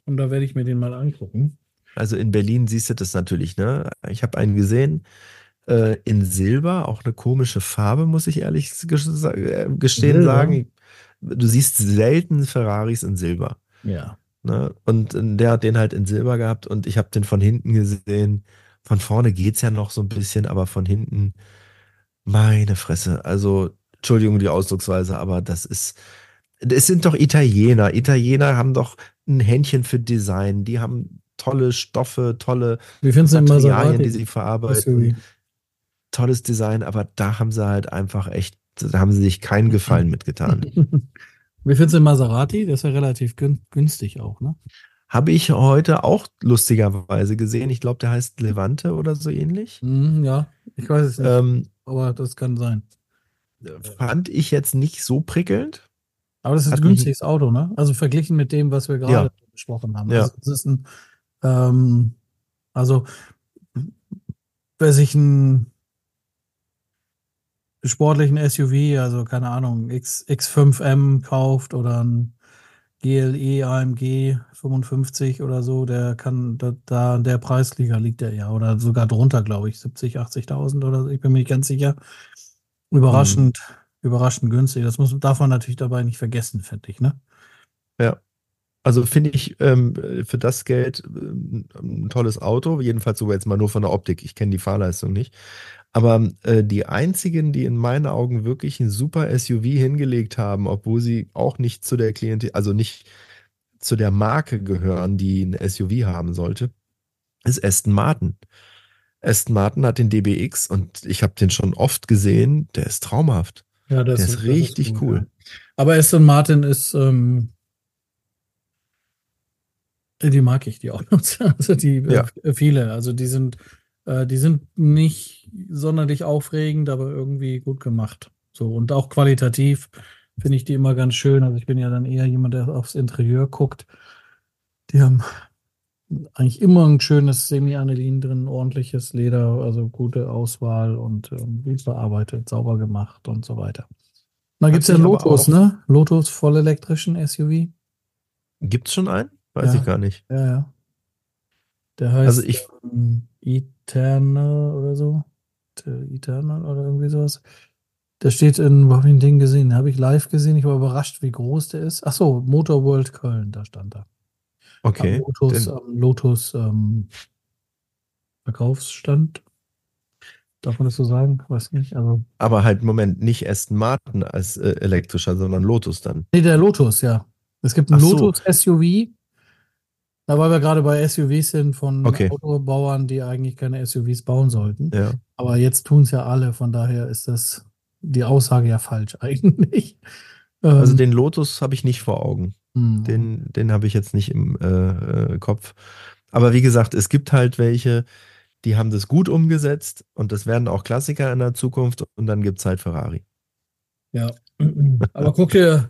Und da werde ich mir den mal angucken. Also in Berlin siehst du das natürlich, ne? Ich habe einen gesehen äh, in Silber, auch eine komische Farbe, muss ich ehrlich äh, gestehen Silber? sagen. Du siehst selten Ferraris in Silber. Ja. Ne? Und äh, der hat den halt in Silber gehabt und ich habe den von hinten gesehen. Von vorne geht's ja noch so ein bisschen, aber von hinten, meine Fresse. Also, Entschuldigung die Ausdrucksweise, aber das ist, es sind doch Italiener. Italiener haben doch ein Händchen für Design. Die haben tolle Stoffe, tolle Wie Materialien, die sie verarbeiten. Tolles Design, aber da haben sie halt einfach echt, da haben sie sich keinen Gefallen mitgetan. Wie findest du den Maserati? Der ist ja relativ gün günstig auch, ne? Habe ich heute auch lustigerweise gesehen. Ich glaube, der heißt Levante oder so ähnlich. Mhm, ja, ich weiß es nicht, Ähm, aber das kann sein. fand ich jetzt nicht so prickelnd. Aber das ist Hat ein günstiges Auto, ne? Also verglichen mit dem, was wir gerade Ja. besprochen haben. Ja. Also das ist ein, ähm, also wer sich einen sportlichen SUV, also keine Ahnung, X, X5M kauft oder ein GLE AMG 55 oder so, der kann, da, da der Preisliga liegt er ja, oder sogar drunter, glaube ich, 70, 80.000 oder so, ich bin mir nicht ganz sicher. Überraschend, überraschend günstig. Das muss, darf man natürlich dabei nicht vergessen, finde ich, ne? Also finde ich ähm, für das Geld ähm, ein tolles Auto. Jedenfalls sogar jetzt mal nur von der Optik. Ich kenne die Fahrleistung nicht. Aber äh, die einzigen, die in meinen Augen wirklich ein super SUV hingelegt haben, obwohl sie auch nicht zu der Klientel, also nicht zu der Marke gehören, die ein SUV haben sollte, ist Aston Martin. Aston Martin hat den DBX und ich habe den schon oft gesehen. Der ist traumhaft. Ja, das Der ist das richtig gut, cool. ja. Aber Aston Martin ist, ähm, die mag ich, die Autos. Also die äh, Ja. viele. Also die sind, äh, die sind nicht sonderlich aufregend, aber irgendwie gut gemacht. So und auch qualitativ finde ich die immer ganz schön. Also ich bin ja dann eher jemand, der aufs Interieur guckt. Die haben eigentlich immer ein schönes Semi-Anilin drin, ordentliches Leder, also gute Auswahl und ähm, gut bearbeitet, sauber gemacht und so weiter. Dann Hat gibt es ja Lotus, ne? Lotus vollelektrischen SUV. Gibt's schon einen? Weiß Ja. ich gar nicht. Ja, ja. Der heißt Also ich- ähm, Eternal oder so. Eternal oder irgendwie sowas. Der steht in, wo habe ich ein Ding gesehen? Den habe ich live gesehen. Ich war überrascht, wie groß der ist. Ach so, Motor World Köln, da stand er. Okay. Am Lotus, am Lotus ähm, Verkaufsstand. Darf man das so sagen? Weiß nicht. Also, aber halt, Moment, nicht Aston Martin als äh, elektrischer, sondern Lotus dann. nee, der Lotus, ja. Es gibt einen Ach so. Lotus SUV. Da weil wir gerade bei SUVs sind von Okay. Autobauern, die eigentlich keine SUVs bauen sollten. Ja. Aber jetzt tun es ja alle, von daher ist das die Aussage ja falsch eigentlich. Also Ähm, den Lotus habe ich nicht vor Augen. hm, Den, den habe ich jetzt nicht im äh, äh, Kopf. Aber wie gesagt, es gibt halt welche, die haben das gut umgesetzt und das werden auch Klassiker in der Zukunft und dann gibt es halt Ferrari. Ja. Aber guck dir,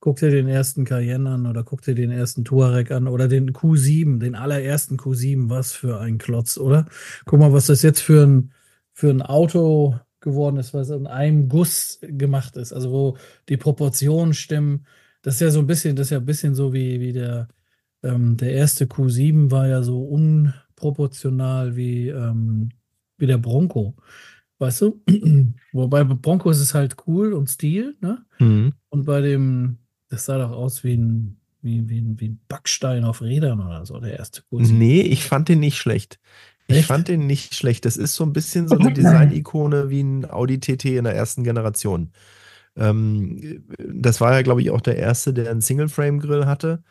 guck dir den ersten Cayenne an oder guck dir den ersten Touareg an oder den Q7, den allerersten Q7. Was für ein Klotz, oder? Guck mal, was das jetzt für ein, für ein Auto geworden ist, was in einem Guss gemacht ist. Also wo die Proportionen stimmen. Das ist ja so ein bisschen, das ist ja ein bisschen so wie, wie der, ähm, der erste Q7 war ja so unproportional wie, ähm, wie der Bronco. Weißt du? Wobei bei Bronco ist es halt cool und Stil, ne? Mhm. Und bei dem, das sah doch aus wie ein, wie, wie, ein, wie ein Backstein auf Rädern oder so, der erste Q7. Nee, ich fand den nicht schlecht. Ich Echt? fand den nicht schlecht. Das ist so ein bisschen so eine Design-Ikone wie ein Audi TT in der ersten Generation. Ähm, das war ja, glaube ich, auch der erste, der einen Single-Frame-Grill hatte.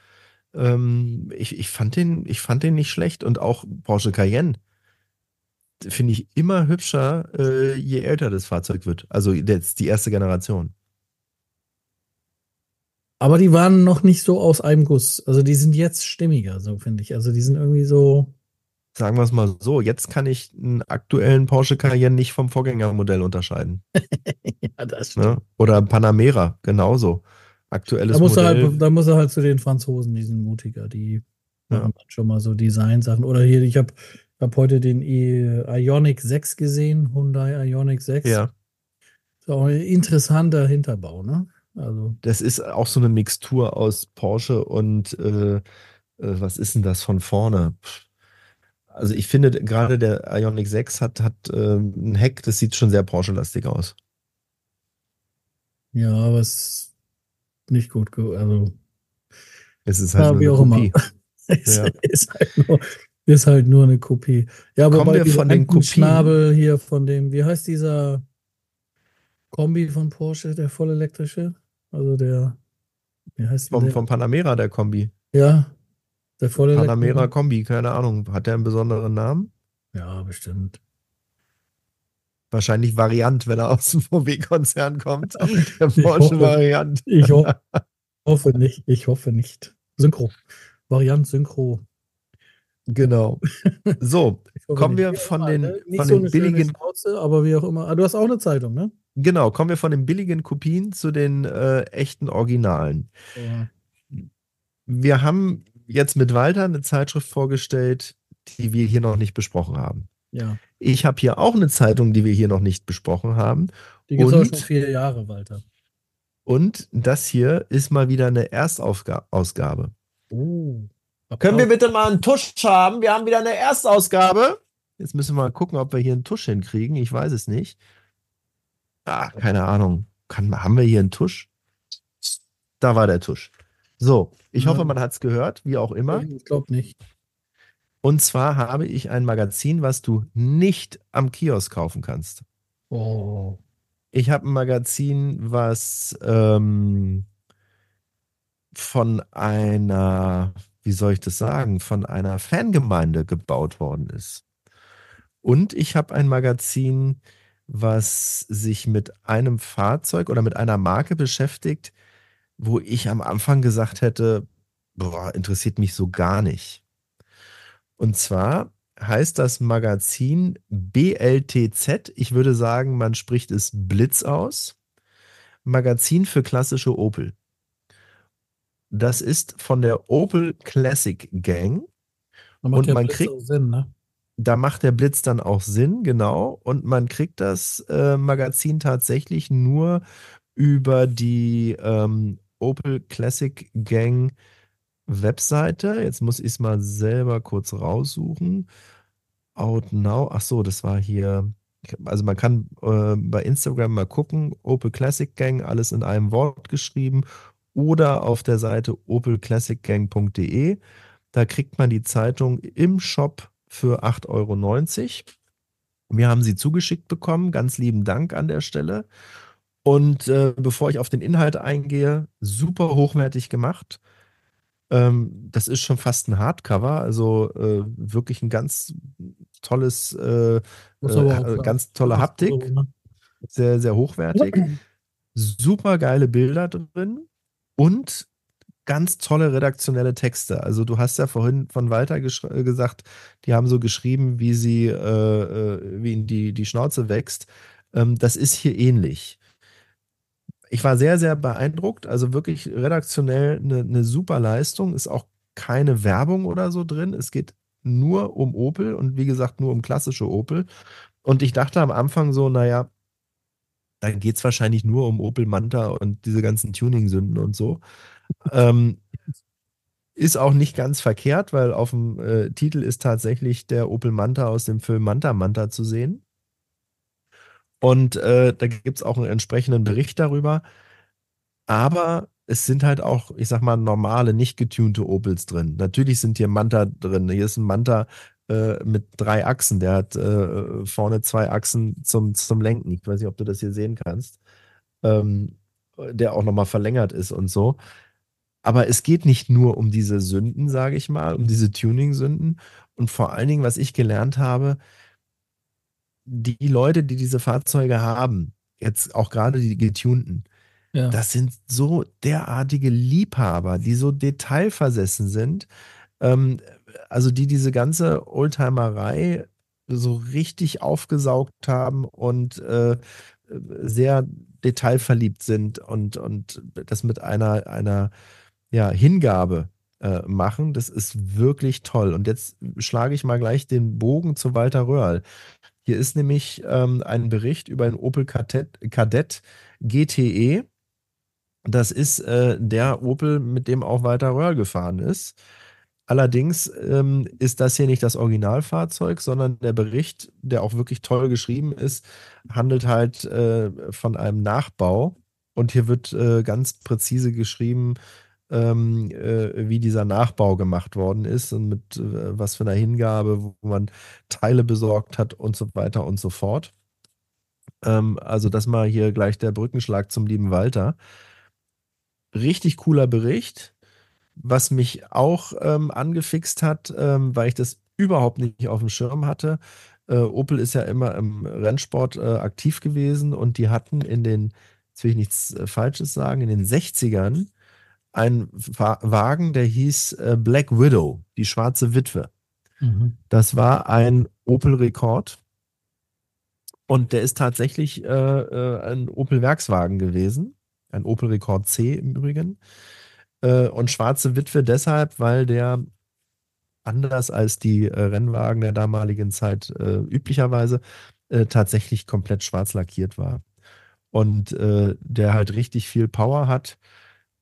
Ähm, ich, ich, fand den, ich fand den nicht schlecht. Und auch Porsche Cayenne finde ich immer hübscher, äh, je älter das Fahrzeug wird. Also jetzt die erste Generation. Aber die waren noch nicht so aus einem Guss. Also die sind jetzt stimmiger, so finde ich. Also die sind irgendwie so. Sagen wir es mal so, jetzt kann ich einen aktuellen Porsche Cayenne nicht vom Vorgängermodell unterscheiden. ja, das Ne? Oder Panamera, genauso. Aktuelles Da muss, er Modell. halt, da muss er halt zu den Franzosen, die sind mutiger, die Ja. machen dann schon mal so Designsachen. Oder hier, ich habe hab heute den Ionic 6 gesehen, Hyundai Ionic 6. ja, Ist auch ein interessanter Hinterbau, ne? Also, das ist auch so eine Mixtur aus Porsche und äh, äh, was ist denn das von vorne? Also ich finde gerade der Ioniq 6 hat, hat ähm, ein Heck, das sieht schon sehr Porsche-lastig aus. ja, aber es ist nicht gut. Also, Es ist halt Ja, nur wie eine auch immer. Kopie. es Ja. ist, halt nur, ist halt nur eine Kopie. Ja, aber Kommen bei wir von den Kopien- Schnabel hier von dem, wie heißt dieser Kombi von Porsche, der vollelektrische? Also der, wie heißt Vom, der? vom Panamera der Kombi. Ja, der vollelektrische. Panamera Kombi, keine Ahnung. Hat der einen besonderen Namen? Ja, bestimmt. Wahrscheinlich Variant, wenn er aus dem VW-Konzern kommt. Der hoffe. Porsche-Variant. Ich ho hoffe nicht. Ich hoffe nicht. Synchro. Variant Synchro. Genau. So, Kommen wir von den- ne? Nicht von so den billigen- Schnauze, aber wie auch immer. Ah, du hast auch eine Zeitung, ne? Genau. Kommen wir von den billigen Kopien zu den äh, echten Originalen. Ja. Wir haben jetzt mit Walter eine Zeitschrift vorgestellt, die wir hier noch nicht besprochen haben. ja. Ich habe hier auch eine Zeitung, die wir hier noch nicht besprochen haben. Die gibt es auch Und? schon vier Jahre, Walter. Und das hier ist mal wieder eine Erstausgabe. Oh. Können wir bitte mal einen Tusch haben? Wir haben wieder eine Erstausgabe. Jetzt müssen wir mal gucken, ob wir hier einen Tusch hinkriegen. Ich weiß es nicht. Ah, keine Ahnung. Kann, haben wir hier einen Tusch? Da war der Tusch. So, ich Ja. hoffe, man hat es gehört, wie auch immer. Ich glaube nicht. Und zwar habe ich ein Magazin, was du nicht am Kiosk kaufen kannst. Oh. Ich habe ein Magazin, was ähm, von einer, wie soll ich das sagen, von einer Fangemeinde gebaut worden ist. Und ich habe ein Magazin, was sich mit einem Fahrzeug oder mit einer Marke beschäftigt, wo ich am Anfang gesagt hätte, boah, interessiert mich so gar nicht. Und zwar heißt das Magazin BLTZ. Ich würde sagen, man spricht es Blitz aus. Magazin für klassische Opel. Das ist von der Opel Classic Gang. Macht Und man kriegt- Sinn, ne? Da macht der Blitz dann auch Sinn, genau. Und man kriegt das äh, Magazin tatsächlich nur über die ähm, Opel Classic Gang Webseite. Jetzt muss ich es mal selber kurz raussuchen. Out Now. Ach so, das war hier. Also man kann äh, bei Instagram mal gucken. Opel Classic Gang, alles in einem Wort geschrieben. Oder auf der Seite opelclassicgang.de. Da kriegt man die Zeitung im Shop für 8,90 Euro. Wir haben sie zugeschickt bekommen. Ganz lieben Dank an der Stelle. Und äh, bevor ich auf den Inhalt eingehe, super hochwertig gemacht. Ähm, das ist schon fast ein Hardcover, also äh, wirklich ein ganz tolles, äh, äh, ganz tolle 8 Haptik, ne? sehr, sehr hochwertig. Super geile Bilder drin und ganz tolle redaktionelle Texte. Also du hast ja vorhin von Walter äh, gesagt, die haben so geschrieben, wie sie, äh, äh, wie ihnen die, die Schnauze wächst. Ähm, das ist hier ähnlich. Ich war sehr, sehr beeindruckt. Also wirklich redaktionell eine, eine super Leistung. Ist auch keine Werbung oder so drin. Es geht nur um Opel und wie gesagt nur um klassische Opel. Und ich dachte am Anfang so, naja, da geht es wahrscheinlich nur um Opel Manta und diese ganzen Tuning-Sünden und so. Ähm, ist auch nicht ganz verkehrt, weil auf dem äh, Titel ist tatsächlich der Opel Manta aus dem Film Manta Manta zu sehen. Und äh, da gibt es auch einen entsprechenden Bericht darüber. Aber es sind halt auch, ich sag mal, normale, nicht getunte Opels drin. Natürlich sind hier Manta drin. Hier ist ein Manta äh, mit drei Achsen. Der hat äh, vorne zwei Achsen zum, zum Lenken. Ich weiß nicht, ob du das hier sehen kannst. Ähm, der auch nochmal verlängert ist und so. Aber es geht nicht nur um diese Sünden, sage ich mal, um diese Tuning-Sünden. Und vor allen Dingen, was ich gelernt habe, die Leute, die diese Fahrzeuge haben, jetzt auch gerade die getunten, Ja. das sind so derartige Liebhaber, die so detailversessen sind. Ähm, also die diese ganze Oldtimerei so richtig aufgesaugt haben und äh, sehr detailverliebt sind und, und das mit einer, einer ja, Hingabe äh, machen. Das ist wirklich toll. Und jetzt schlage ich mal gleich den Bogen zu Walter Röhrl. Hier ist nämlich ähm, ein Bericht über ein Opel Kadett, Kadett GTE. Das ist äh, der Opel, mit dem auch Walter Röhrl gefahren ist. Allerdings ähm, ist das hier nicht das Originalfahrzeug, sondern der Bericht, der auch wirklich toll geschrieben ist, handelt halt äh, von einem Nachbau. Und hier wird äh, ganz präzise geschrieben, ähm, äh, wie dieser Nachbau gemacht worden ist und mit äh, was für einer Hingabe, wo man Teile besorgt hat und so weiter und so fort. Ähm, also das mal hier gleich der Brückenschlag zum lieben Walter. Richtig cooler Bericht, was mich auch ähm, angefixt hat, ähm, weil ich das überhaupt nicht auf dem Schirm hatte. Äh, Opel ist ja immer im Rennsport äh, aktiv gewesen und die hatten in den, jetzt will ich nichts äh, Falsches sagen, in den 60ern einen Wa- Wagen, der hieß äh, Black Widow, die schwarze Witwe. Mhm. Das war ein Opel-Rekord. Und der ist tatsächlich äh, äh, ein Opel-Werkswagen gewesen. Ein Opel Rekord C im Übrigen. Äh, und schwarze Witwe deshalb, weil der anders als die äh, Rennwagen der damaligen Zeit äh, üblicherweise tatsächlich komplett schwarz lackiert war. Und der halt richtig viel Power hat.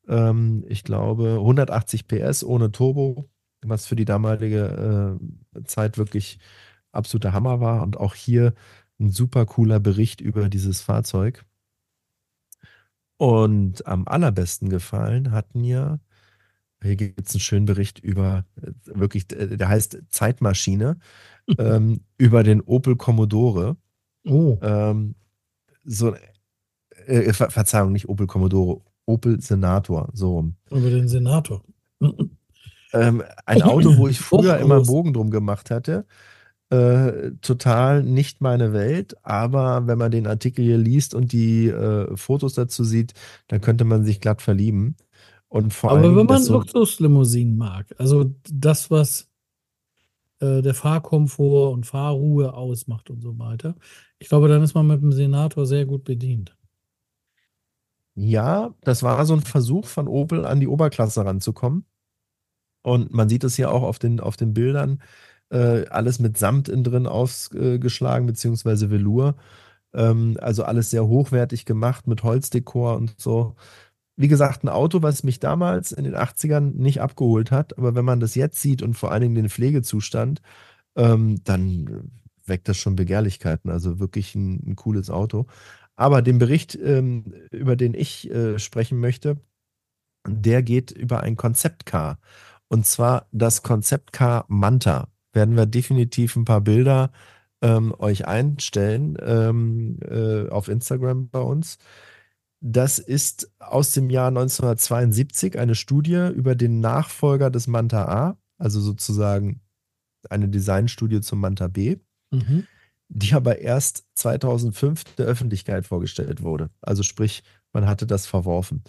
Ähm, ich glaube 180 PS ohne Turbo, was für die damalige äh, Zeit wirklich absoluter Hammer war. Und auch hier ein super cooler Bericht über dieses Fahrzeug. Und am allerbesten gefallen hat mir Hier gibt es einen schönen Bericht über, äh, wirklich, äh, der heißt Zeitmaschine, ähm, über den Opel Commodore. Oh, Ähm, so, äh, Ver Verzeihung, nicht Opel Commodore, Opel Senator, so rum. über den Senator. Ähm, ein Auto, wo ich früher immer einen. Bogen drum gemacht hatte. Äh, total nicht meine Welt, aber wenn man den Artikel hier liest und die äh, Fotos dazu sieht, dann könnte man sich glatt verlieben. Und vor Aber Dingen, wenn man so, Luxuslimousinen mag, also das, was äh, der Fahrkomfort und Fahrruhe ausmacht und so weiter, ich glaube, dann ist man mit dem Senator sehr gut bedient. Ja, das war so ein Versuch von Opel an die Oberklasse ranzukommen. Und man sieht es hier auch auf den, auf den Bildern, äh, alles mit Samt innen drin ausgeschlagen, beziehungsweise Velour. Ähm, also alles sehr hochwertig gemacht mit Holzdekor und so. Wie gesagt, ein Auto, was mich damals in den 80ern nicht abgeholt hat, aber wenn man das jetzt sieht und vor allen Dingen den Pflegezustand, ähm, dann weckt das schon Begehrlichkeiten. Also wirklich ein, ein cooles Auto. Aber den Bericht, ähm, über den ich äh, sprechen möchte, der geht über ein Konzeptcar. Und zwar das Konzeptcar Manta. Werden wir definitiv ein paar Bilder ähm, euch einstellen ähm, äh, auf Instagram bei uns. Das ist aus dem Jahr 1972 eine Studie über den Nachfolger des Manta A, also sozusagen eine Designstudie zum Manta B, Mhm. Die aber erst 2005 der Öffentlichkeit vorgestellt wurde. Also sprich, man hatte das verworfen.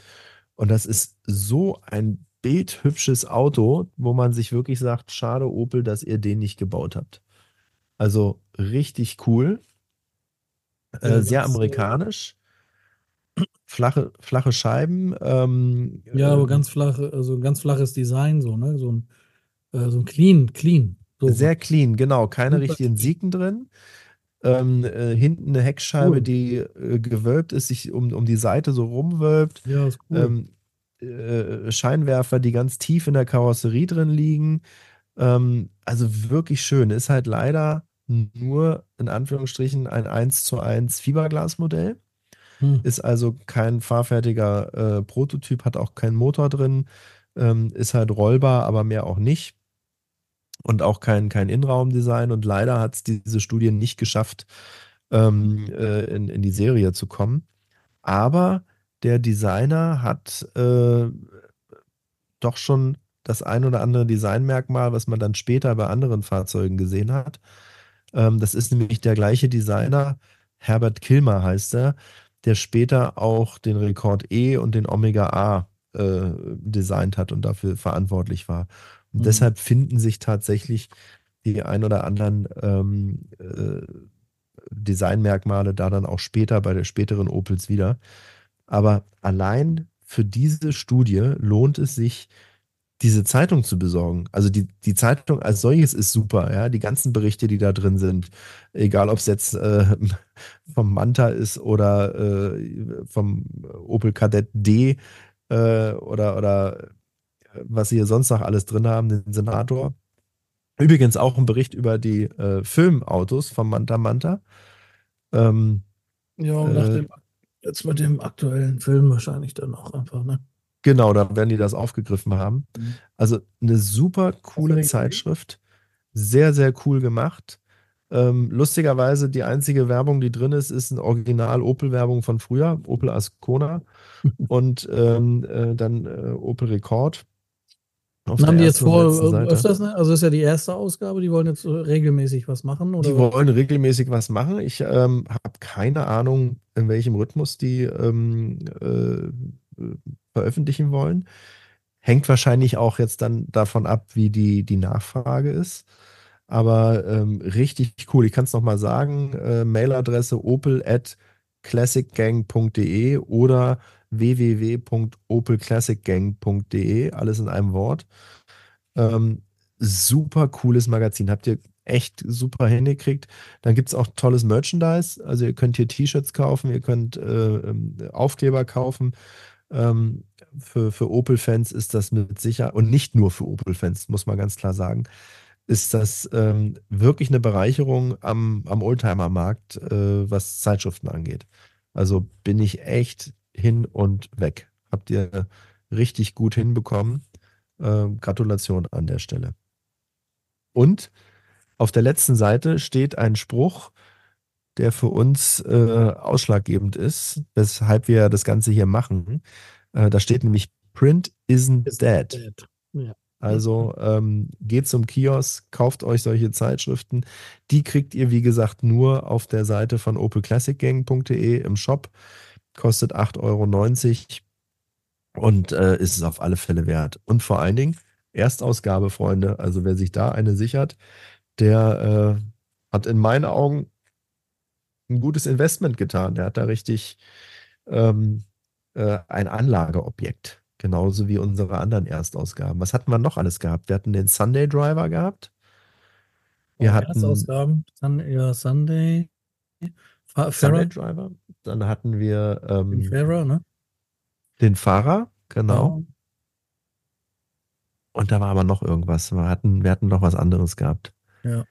Und das ist so ein bildhübsches Auto, wo man sich wirklich sagt, schade Opel, dass ihr den nicht gebaut habt. Also richtig cool, äh, sehr äh, amerikanisch, flache, flache Scheiben. Ähm, Ja, aber äh, ganz flach, also ein ganz flaches Design, so, ne? So ein, äh, so ein clean, clean. So. Sehr clean, genau. Keine richtigen. Siegen drin. Ähm, äh, hinten eine Heckscheibe, Cool. die äh, gewölbt ist, sich um, um die Seite so rumwölbt. Ja, ist cool. Ähm, äh, Scheinwerfer, die ganz tief in der Karosserie drin liegen. Ähm, also wirklich schön. Ist halt leider nur in Anführungsstrichen ein 1 zu 1 Fiberglasmodell. Hm. Ist also kein fahrfertiger äh, Prototyp, hat auch keinen Motor drin. Ähm, ist halt rollbar, aber mehr auch nicht. Und auch kein, kein Innenraumdesign. Und leider hat es diese Studie nicht geschafft, ähm, äh, in, in die Serie zu kommen. Aber der Designer hat äh, doch schon das ein oder andere Designmerkmal, was man dann später bei anderen Fahrzeugen gesehen hat. Ähm, das ist nämlich der gleiche Designer, Herbert Kilmer heißt er, der später auch den Rekord E und den Omega A äh, designt hat und dafür verantwortlich war. Und Mhm. deshalb finden sich tatsächlich die ein oder anderen ähm, äh, Designmerkmale da dann auch später bei der späteren Opels wieder. Aber allein für diese Studie lohnt es sich, diese Zeitung zu besorgen. Also die, die Zeitung als solches ist super, ja. Die ganzen Berichte, die da drin sind, egal ob es jetzt äh, vom Manta ist oder äh, vom Opel Kadett D äh, oder, oder was sie hier sonst noch alles drin haben, den Senator. Übrigens auch ein Bericht über die äh, Filmautos vom Manta Manta. Ähm, Ja, und nach äh, dem, jetzt mit dem aktuellen Film wahrscheinlich dann auch einfach, ne? Genau, da werden die das aufgegriffen haben. Mhm. Also eine super coole? Zeitschrift. Sehr, sehr cool gemacht. Ähm, lustigerweise, die einzige Werbung, die drin ist, ist eine Original-Opel-Werbung von früher, Opel Ascona und ähm, äh, dann äh, Opel Rekord. Auf haben die jetzt vor, äh, öfters, ne? Also ist ja die erste Ausgabe, die wollen jetzt so regelmäßig was machen, oder? Die wollen regelmäßig was machen. Ich ähm, habe keine Ahnung, in welchem Rhythmus die ähm, äh, äh, veröffentlichen wollen. Hängt wahrscheinlich auch jetzt dann davon ab, wie die, die Nachfrage ist. Aber ähm, richtig cool. Ich kann es nochmal sagen. Äh, Mailadresse opel at classicgang.de oder www.opelclassicgang.de. Alles in einem Wort. Ähm, super cooles Magazin. Habt ihr echt super hingekriegt. Dann gibt es auch tolles Merchandise. Also ihr könnt hier T-Shirts kaufen, ihr könnt äh, ähm, Aufkleber kaufen. Ähm, für, für Opel-Fans ist das mit Sicherheit, und nicht nur für Opel-Fans, muss man ganz klar sagen, ist das ähm, wirklich eine Bereicherung am, am Oldtimer-Markt, äh, was Zeitschriften angeht. Also bin ich echt hin und weg. Habt ihr richtig gut hinbekommen. Äh, Gratulation an der Stelle. Und auf der letzten Seite steht ein Spruch, der für uns äh, ausschlaggebend ist, weshalb wir das Ganze hier machen. Äh, da steht nämlich Print isn't Ist dead. dead. Ja. Also ähm, geht zum Kiosk, kauft euch solche Zeitschriften. Die kriegt ihr, wie gesagt, nur auf der Seite von opelclassicgang.de im Shop. Kostet 8,90 Euro und äh, ist es auf alle Fälle wert. Und vor allen Dingen Erstausgabe, Freunde. Also wer sich da eine sichert, der äh, hat in meinen Augen ein gutes Investment getan. Der hat da richtig ähm, äh, ein Anlageobjekt. Genauso wie unsere anderen Erstausgaben. Was hatten wir noch alles gehabt? Wir hatten den Sunday Driver gehabt. Wir Oh, hatten Erstausgaben, Sun, ja, Sunday, Sunday Farah, Driver. Dann hatten wir den ähm, Farah, ne? den Fahrer, genau. Ja. Und da war aber noch irgendwas. Wir hatten, wir hatten noch was anderes gehabt. Ja.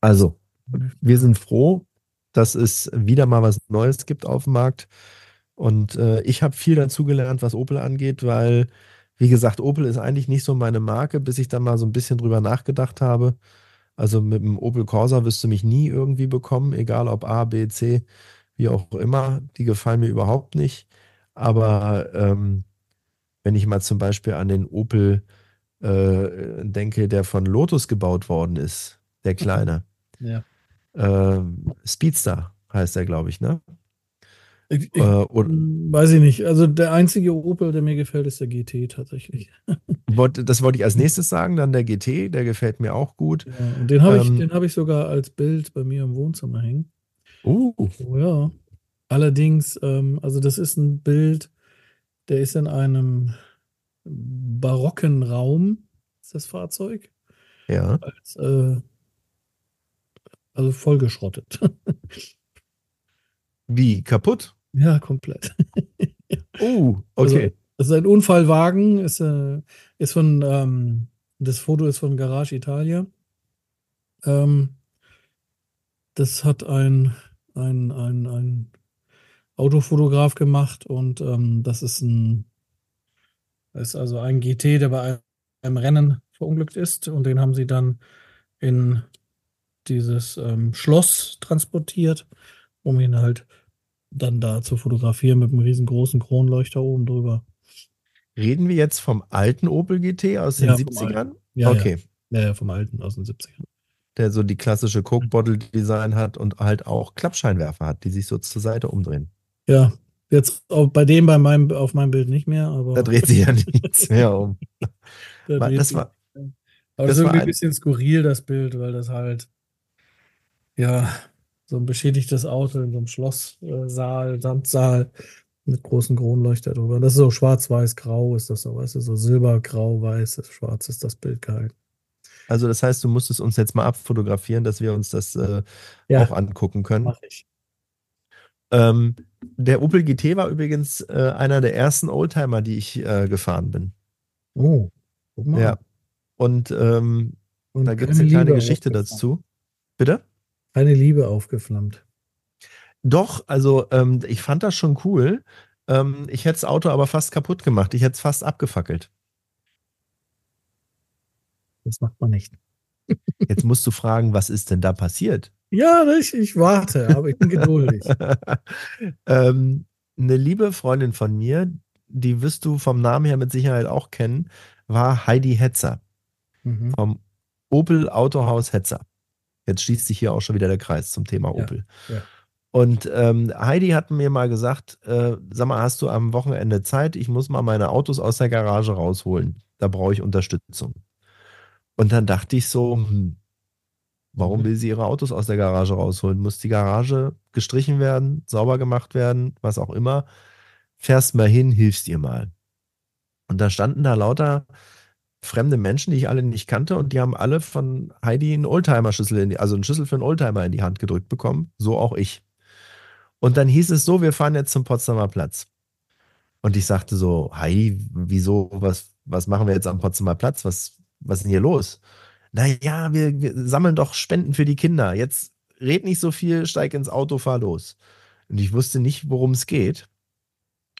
Also, wir sind froh, dass es wieder mal was Neues gibt auf dem Markt. Und äh, ich habe viel dazugelernt, was Opel angeht, weil, wie gesagt, Opel ist eigentlich nicht so meine Marke, bis ich dann mal so ein bisschen drüber nachgedacht habe. Also mit dem Opel Corsa wirst du mich nie irgendwie bekommen, egal ob A, B, C, wie auch immer. Die gefallen mir überhaupt nicht. Aber ähm, wenn ich mal zum Beispiel an den Opel äh, denke, der von Lotus gebaut worden ist, der kleine. Ja. Ähm, Speedster heißt er, glaube ich, ne? Ich, ich, Äh, weiß ich nicht. Also der einzige Opel, der mir gefällt, ist der GT tatsächlich. das wollte ich als nächstes sagen, dann der GT, der gefällt mir auch gut. Ja, den habe ich, Ähm, den habe ich sogar als Bild bei mir im Wohnzimmer hängen. Uh, Oh ja. Allerdings, ähm, also das ist ein Bild, der ist in einem barocken Raum, ist das Fahrzeug, ja. als, äh, also vollgeschrottet. Wie, kaputt? Ja, komplett. Also, okay. das ist ein Unfallwagen, ist, äh, ist von, ähm, das Foto ist von Garage Italia. Ähm, das hat ein, ein, ein, ein Autofotograf gemacht und ähm, das ist ein, das ist also ein GT, der bei einem Rennen verunglückt ist und den haben sie dann in dieses ähm, Schloss transportiert, um ihn halt dann da zu fotografieren mit einem riesengroßen Kronleuchter oben drüber. Reden wir jetzt vom alten Opel GT aus den Ja, vom 70ern? Ja, okay. ja, ja, vom alten aus den 70ern. Der so die klassische Coke-Bottle-Design hat und halt auch Klappscheinwerfer hat, die sich so zur Seite umdrehen. Ja, jetzt bei dem bei meinem, auf meinem Bild nicht mehr, aber Da dreht sich ja nichts mehr um. da Das war, aber das ist irgendwie ein bisschen skurril, das Bild, weil das halt, ja, so ein beschädigtes Auto in so einem Schlosssaal, Sandsaal mit großen Kronleuchter drüber. Das ist so schwarz-weiß-grau, ist das so, weißt du, so silber-grau, weiß, schwarz ist das Bild gehalten. also das heißt, du musstest uns jetzt mal abfotografieren, dass wir uns das äh, Ja. auch angucken können. Mach ich. Ähm, der Opel GT war übrigens äh, einer der ersten Oldtimer, die ich äh, gefahren bin. Oh, guck mal. Ja. Und ähm, Und da gibt es eine kleine Liebe Geschichte dazu. Bitte? Keine Liebe aufgeflammt. Doch, also ähm, ich fand das schon cool. Ähm, ich hätte das Auto aber fast kaputt gemacht. Ich hätte es fast abgefackelt. Das macht man nicht. Jetzt musst du fragen, was ist denn da passiert? Ja, ich, ich warte, aber ich bin geduldig. ähm, eine liebe Freundin von mir, die wirst du vom Namen her mit Sicherheit auch kennen, war Heidi Hetzer Mhm. vom Opel Autohaus Hetzer. Jetzt schließt sich hier auch schon wieder der Kreis zum Thema Ja, Opel. ja. Und ähm, Heidi hat mir mal gesagt, äh, sag mal, hast du am Wochenende Zeit? Ich muss mal meine Autos aus der Garage rausholen. Da brauche ich Unterstützung. Und dann dachte ich so, hm, warum Mhm. will sie ihre Autos aus der Garage rausholen? Muss die Garage gestrichen werden, sauber gemacht werden, was auch immer? Fährst mal hin, hilfst ihr mal. Und da standen da lauter fremde Menschen, die ich alle nicht kannte, und die haben alle von Heidi einen Oldtimer-Schlüssel, also einen Schlüssel für einen Oldtimer in die Hand gedrückt bekommen. So auch ich. Und dann hieß es so, wir fahren jetzt zum Potsdamer Platz. Und ich sagte so, Heidi, wieso, was, was machen wir jetzt am Potsdamer Platz? Was, was ist denn hier los? Naja, wir, wir sammeln doch Spenden für die Kinder. Jetzt red nicht so viel, steig ins Auto, fahr los. Und ich wusste nicht, worum es geht.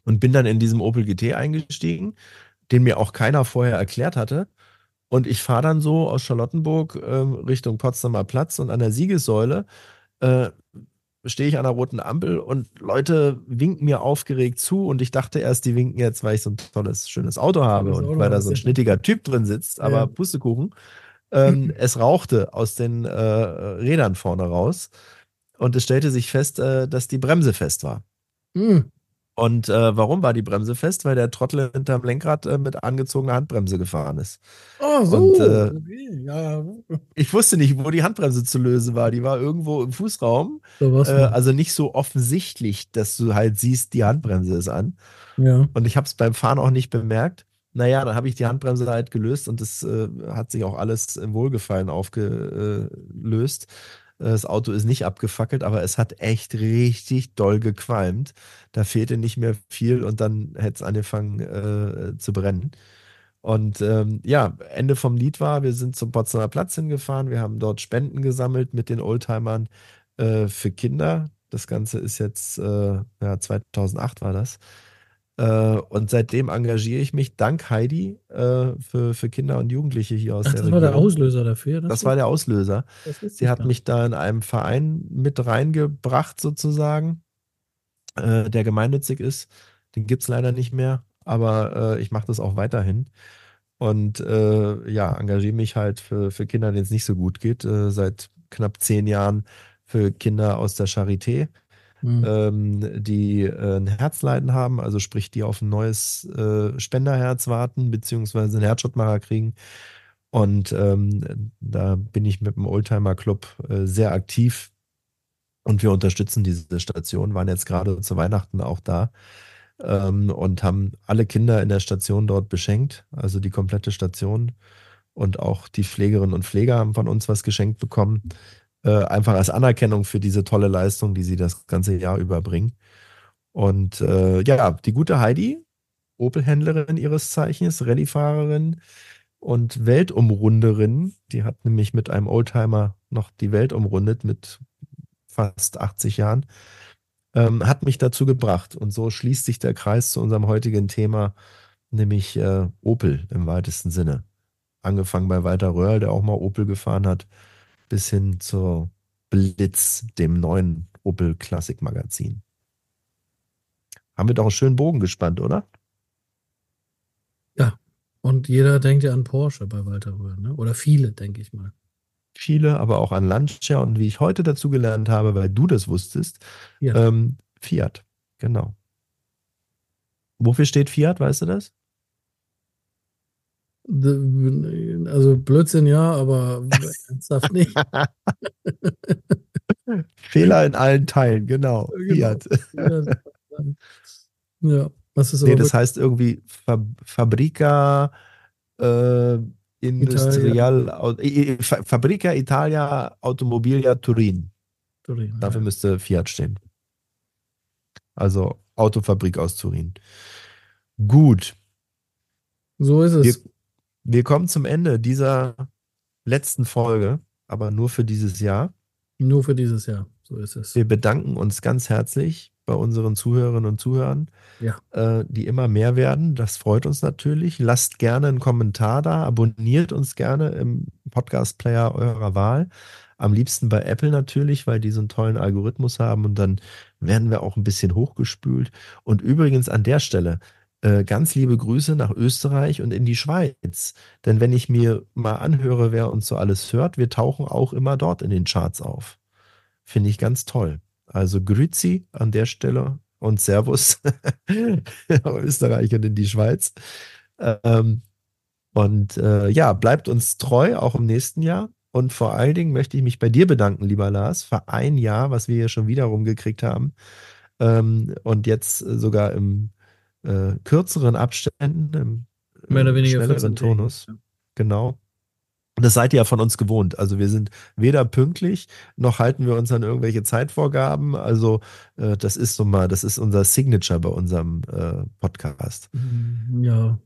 Und bin dann in diesem Opel GT eingestiegen. Den mir auch keiner vorher erklärt hatte. Und ich fahre dann so aus Charlottenburg ähm, Richtung Potsdamer Platz und an der Siegessäule äh, stehe ich an der roten Ampel und Leute winken mir aufgeregt zu und ich dachte erst, die winken jetzt, weil ich so ein tolles, schönes Auto habe und Auto weil da so ein schnittiger Typ drin sitzt, aber Ja. Pustekuchen. Ähm, es rauchte aus den äh, Rädern vorne raus und es stellte sich fest, äh, dass die Bremse fest war. Hm. Und äh, warum war die Bremse fest? Weil der Trottel hinterm Lenkrad äh, mit angezogener Handbremse gefahren ist. Oh, so. Und, äh, okay, ja. Ich wusste nicht, wo die Handbremse zu lösen war. Die war irgendwo im Fußraum. So. Äh, also nicht so offensichtlich, dass du halt siehst, die Handbremse ist an. ja. Und ich habe es beim Fahren auch nicht bemerkt. Naja, dann habe ich die Handbremse halt gelöst und es äh, hat sich auch alles im Wohlgefallen aufgelöst. Das Auto ist nicht abgefackelt, aber es hat echt richtig doll gequalmt. Da fehlte nicht mehr viel und dann hätte es angefangen äh, zu brennen. Und ähm, ja, Ende vom Lied war, wir sind zum Potsdamer Platz hingefahren, wir haben dort Spenden gesammelt mit den Oldtimern äh, für Kinder. Das Ganze ist jetzt, äh, ja, 2008 war das. Äh, und seitdem engagiere ich mich dank Heidi äh, für, für Kinder und Jugendliche hier aus Ach, der das war der Region. Auslöser dafür. Das war der Auslöser. das Sie hat mich da in einem Verein mit reingebracht, sozusagen, äh, der gemeinnützig ist. Den gibt es leider nicht mehr, aber ich mache das auch weiterhin. Und ja, engagiere mich halt für, für Kinder, denen es nicht so gut geht, seit knapp zehn Jahren für Kinder aus der Charité, Hm. ähm, die äh, ein Herzleiden haben, also sprich, die auf ein neues äh, Spenderherz warten, beziehungsweise einen Herzschrittmacher kriegen. Und ähm, da bin ich mit dem Oldtimer Club äh, sehr aktiv und wir unterstützen diese Station, waren jetzt gerade zu Weihnachten auch da ähm, und haben alle Kinder in der Station dort beschenkt, also die komplette Station. Und auch die Pflegerinnen und Pfleger haben von uns was geschenkt bekommen, äh, einfach als Anerkennung für diese tolle Leistung, die sie das ganze Jahr überbringen. Und äh, ja, die gute Heidi, Opel-Händlerin ihres Zeichens, Rallye-Fahrerin und Weltumrunderin, die hat nämlich mit einem Oldtimer noch die Welt umrundet mit fast 80 Jahren, ähm, hat mich dazu gebracht. Und so schließt sich der Kreis zu unserem heutigen Thema, nämlich äh, Opel im weitesten Sinne. Angefangen bei Walter Röhrl, der auch mal Opel gefahren hat, bis hin zu Blitz, dem neuen Opel Classic Magazin. Haben wir doch einen schönen Bogen gespannt, oder? Und jeder denkt ja an Porsche bei Walter Röhr, ne? Oder viele, denke ich mal. Viele, aber auch an Lancia und wie ich heute dazu gelernt habe, weil du das wusstest, Fiat. ähm, Fiat. Genau. Wofür steht Fiat, weißt du das? Also Blödsinn ja, aber ernsthaft nicht. Fehler in allen Teilen, genau. Genau. Fiat. Ja, das ist Nee, das heißt irgendwie Fab Fabrica äh, Industrial, Au- I- I- Fa- Fabrica Italia Automobilia Turin. wirklich- Dafür müsste Fiat stehen. Also Autofabrik aus Turin. Gut, So ist es. wir kommen zum Ende dieser letzten Folge, aber nur für dieses Jahr. Nur für dieses Jahr. So ist es. Wir bedanken uns ganz herzlich bei unseren Zuhörerinnen und Zuhörern, Ja. äh, die immer mehr werden. Das freut uns natürlich. Lasst gerne einen Kommentar da, abonniert uns gerne im Podcast-Player eurer Wahl. Am liebsten bei Apple natürlich, weil die so einen tollen Algorithmus haben und dann werden wir auch ein bisschen hochgespült. Und übrigens an der Stelle äh, ganz liebe Grüße nach Österreich und in die Schweiz. Denn wenn ich mir mal anhöre, wer uns so alles hört, wir tauchen auch immer dort in den Charts auf. Finde ich ganz toll. Also Grüzi an der Stelle und Servus nach Österreich und in die Schweiz. Ähm, und äh, ja, bleibt uns treu, auch im nächsten Jahr. Und vor allen Dingen möchte ich mich bei dir bedanken, lieber Lars, für ein Jahr, was wir hier schon wieder rumgekriegt haben. Ähm, und jetzt sogar im äh, kürzeren Abständen, im äh, Mehr oder weniger schnelleren 14 Turnus. Tage. Genau. Und das seid ihr ja von uns gewohnt. Also wir sind weder pünktlich, noch halten wir uns an irgendwelche Zeitvorgaben. Also äh, das ist so mal, das ist unser Signature bei unserem äh, Podcast. Mm, Ja.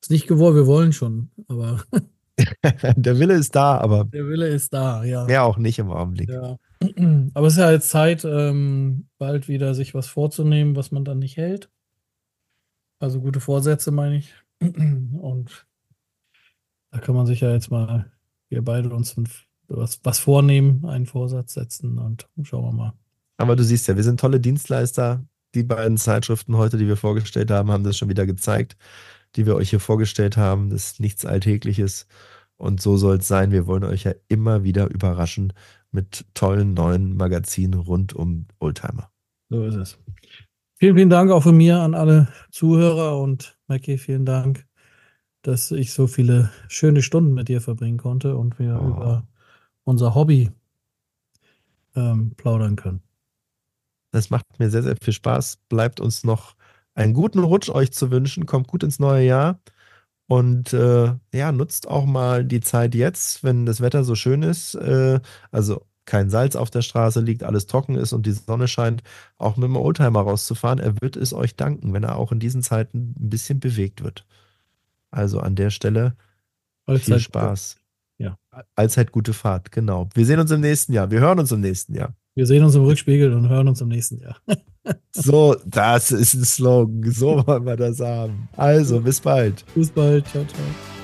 Ist nicht gewollt, wir wollen schon, aber Der Wille ist da, aber der Wille ist da, ja. mehr auch nicht im Augenblick. Ja. Aber es ist ja jetzt Zeit, ähm, bald wieder sich was vorzunehmen, was man dann nicht hält. Also gute Vorsätze, meine ich. Und da kann man sich ja jetzt mal, wir beide uns was, was vornehmen, einen Vorsatz setzen und schauen wir mal. Aber du siehst ja, wir sind tolle Dienstleister. Die beiden Zeitschriften heute, die wir vorgestellt haben, haben das schon wieder gezeigt, die wir euch hier vorgestellt haben. Das ist nichts Alltägliches. Und so soll es sein. Wir wollen euch ja immer wieder überraschen mit tollen neuen Magazinen rund um Oldtimer. So ist es. Vielen, vielen Dank auch von mir an alle Zuhörer und Mackie, vielen Dank, dass ich so viele schöne Stunden mit dir verbringen konnte und wir oh. über unser Hobby ähm, plaudern können. Das macht mir sehr, sehr viel Spaß. Bleibt uns noch einen guten Rutsch euch zu wünschen. Kommt gut ins neue Jahr. Und äh, ja, nutzt auch mal die Zeit jetzt, wenn das Wetter so schön ist. Äh, also kein Salz auf der Straße liegt, alles trocken ist und die Sonne scheint, auch mit dem Oldtimer rauszufahren. Er wird es euch danken, wenn er auch in diesen Zeiten ein bisschen bewegt wird. Also an der Stelle Allzeit viel Spaß. Ja. Allzeit gute Fahrt, genau. Wir sehen uns im nächsten Jahr. Wir hören uns im nächsten Jahr. Wir sehen uns im Rückspiegel und hören uns im nächsten Jahr. so, das ist ein Slogan. So wollen wir das haben. Also, bis bald. Bis bald. Ciao, ciao.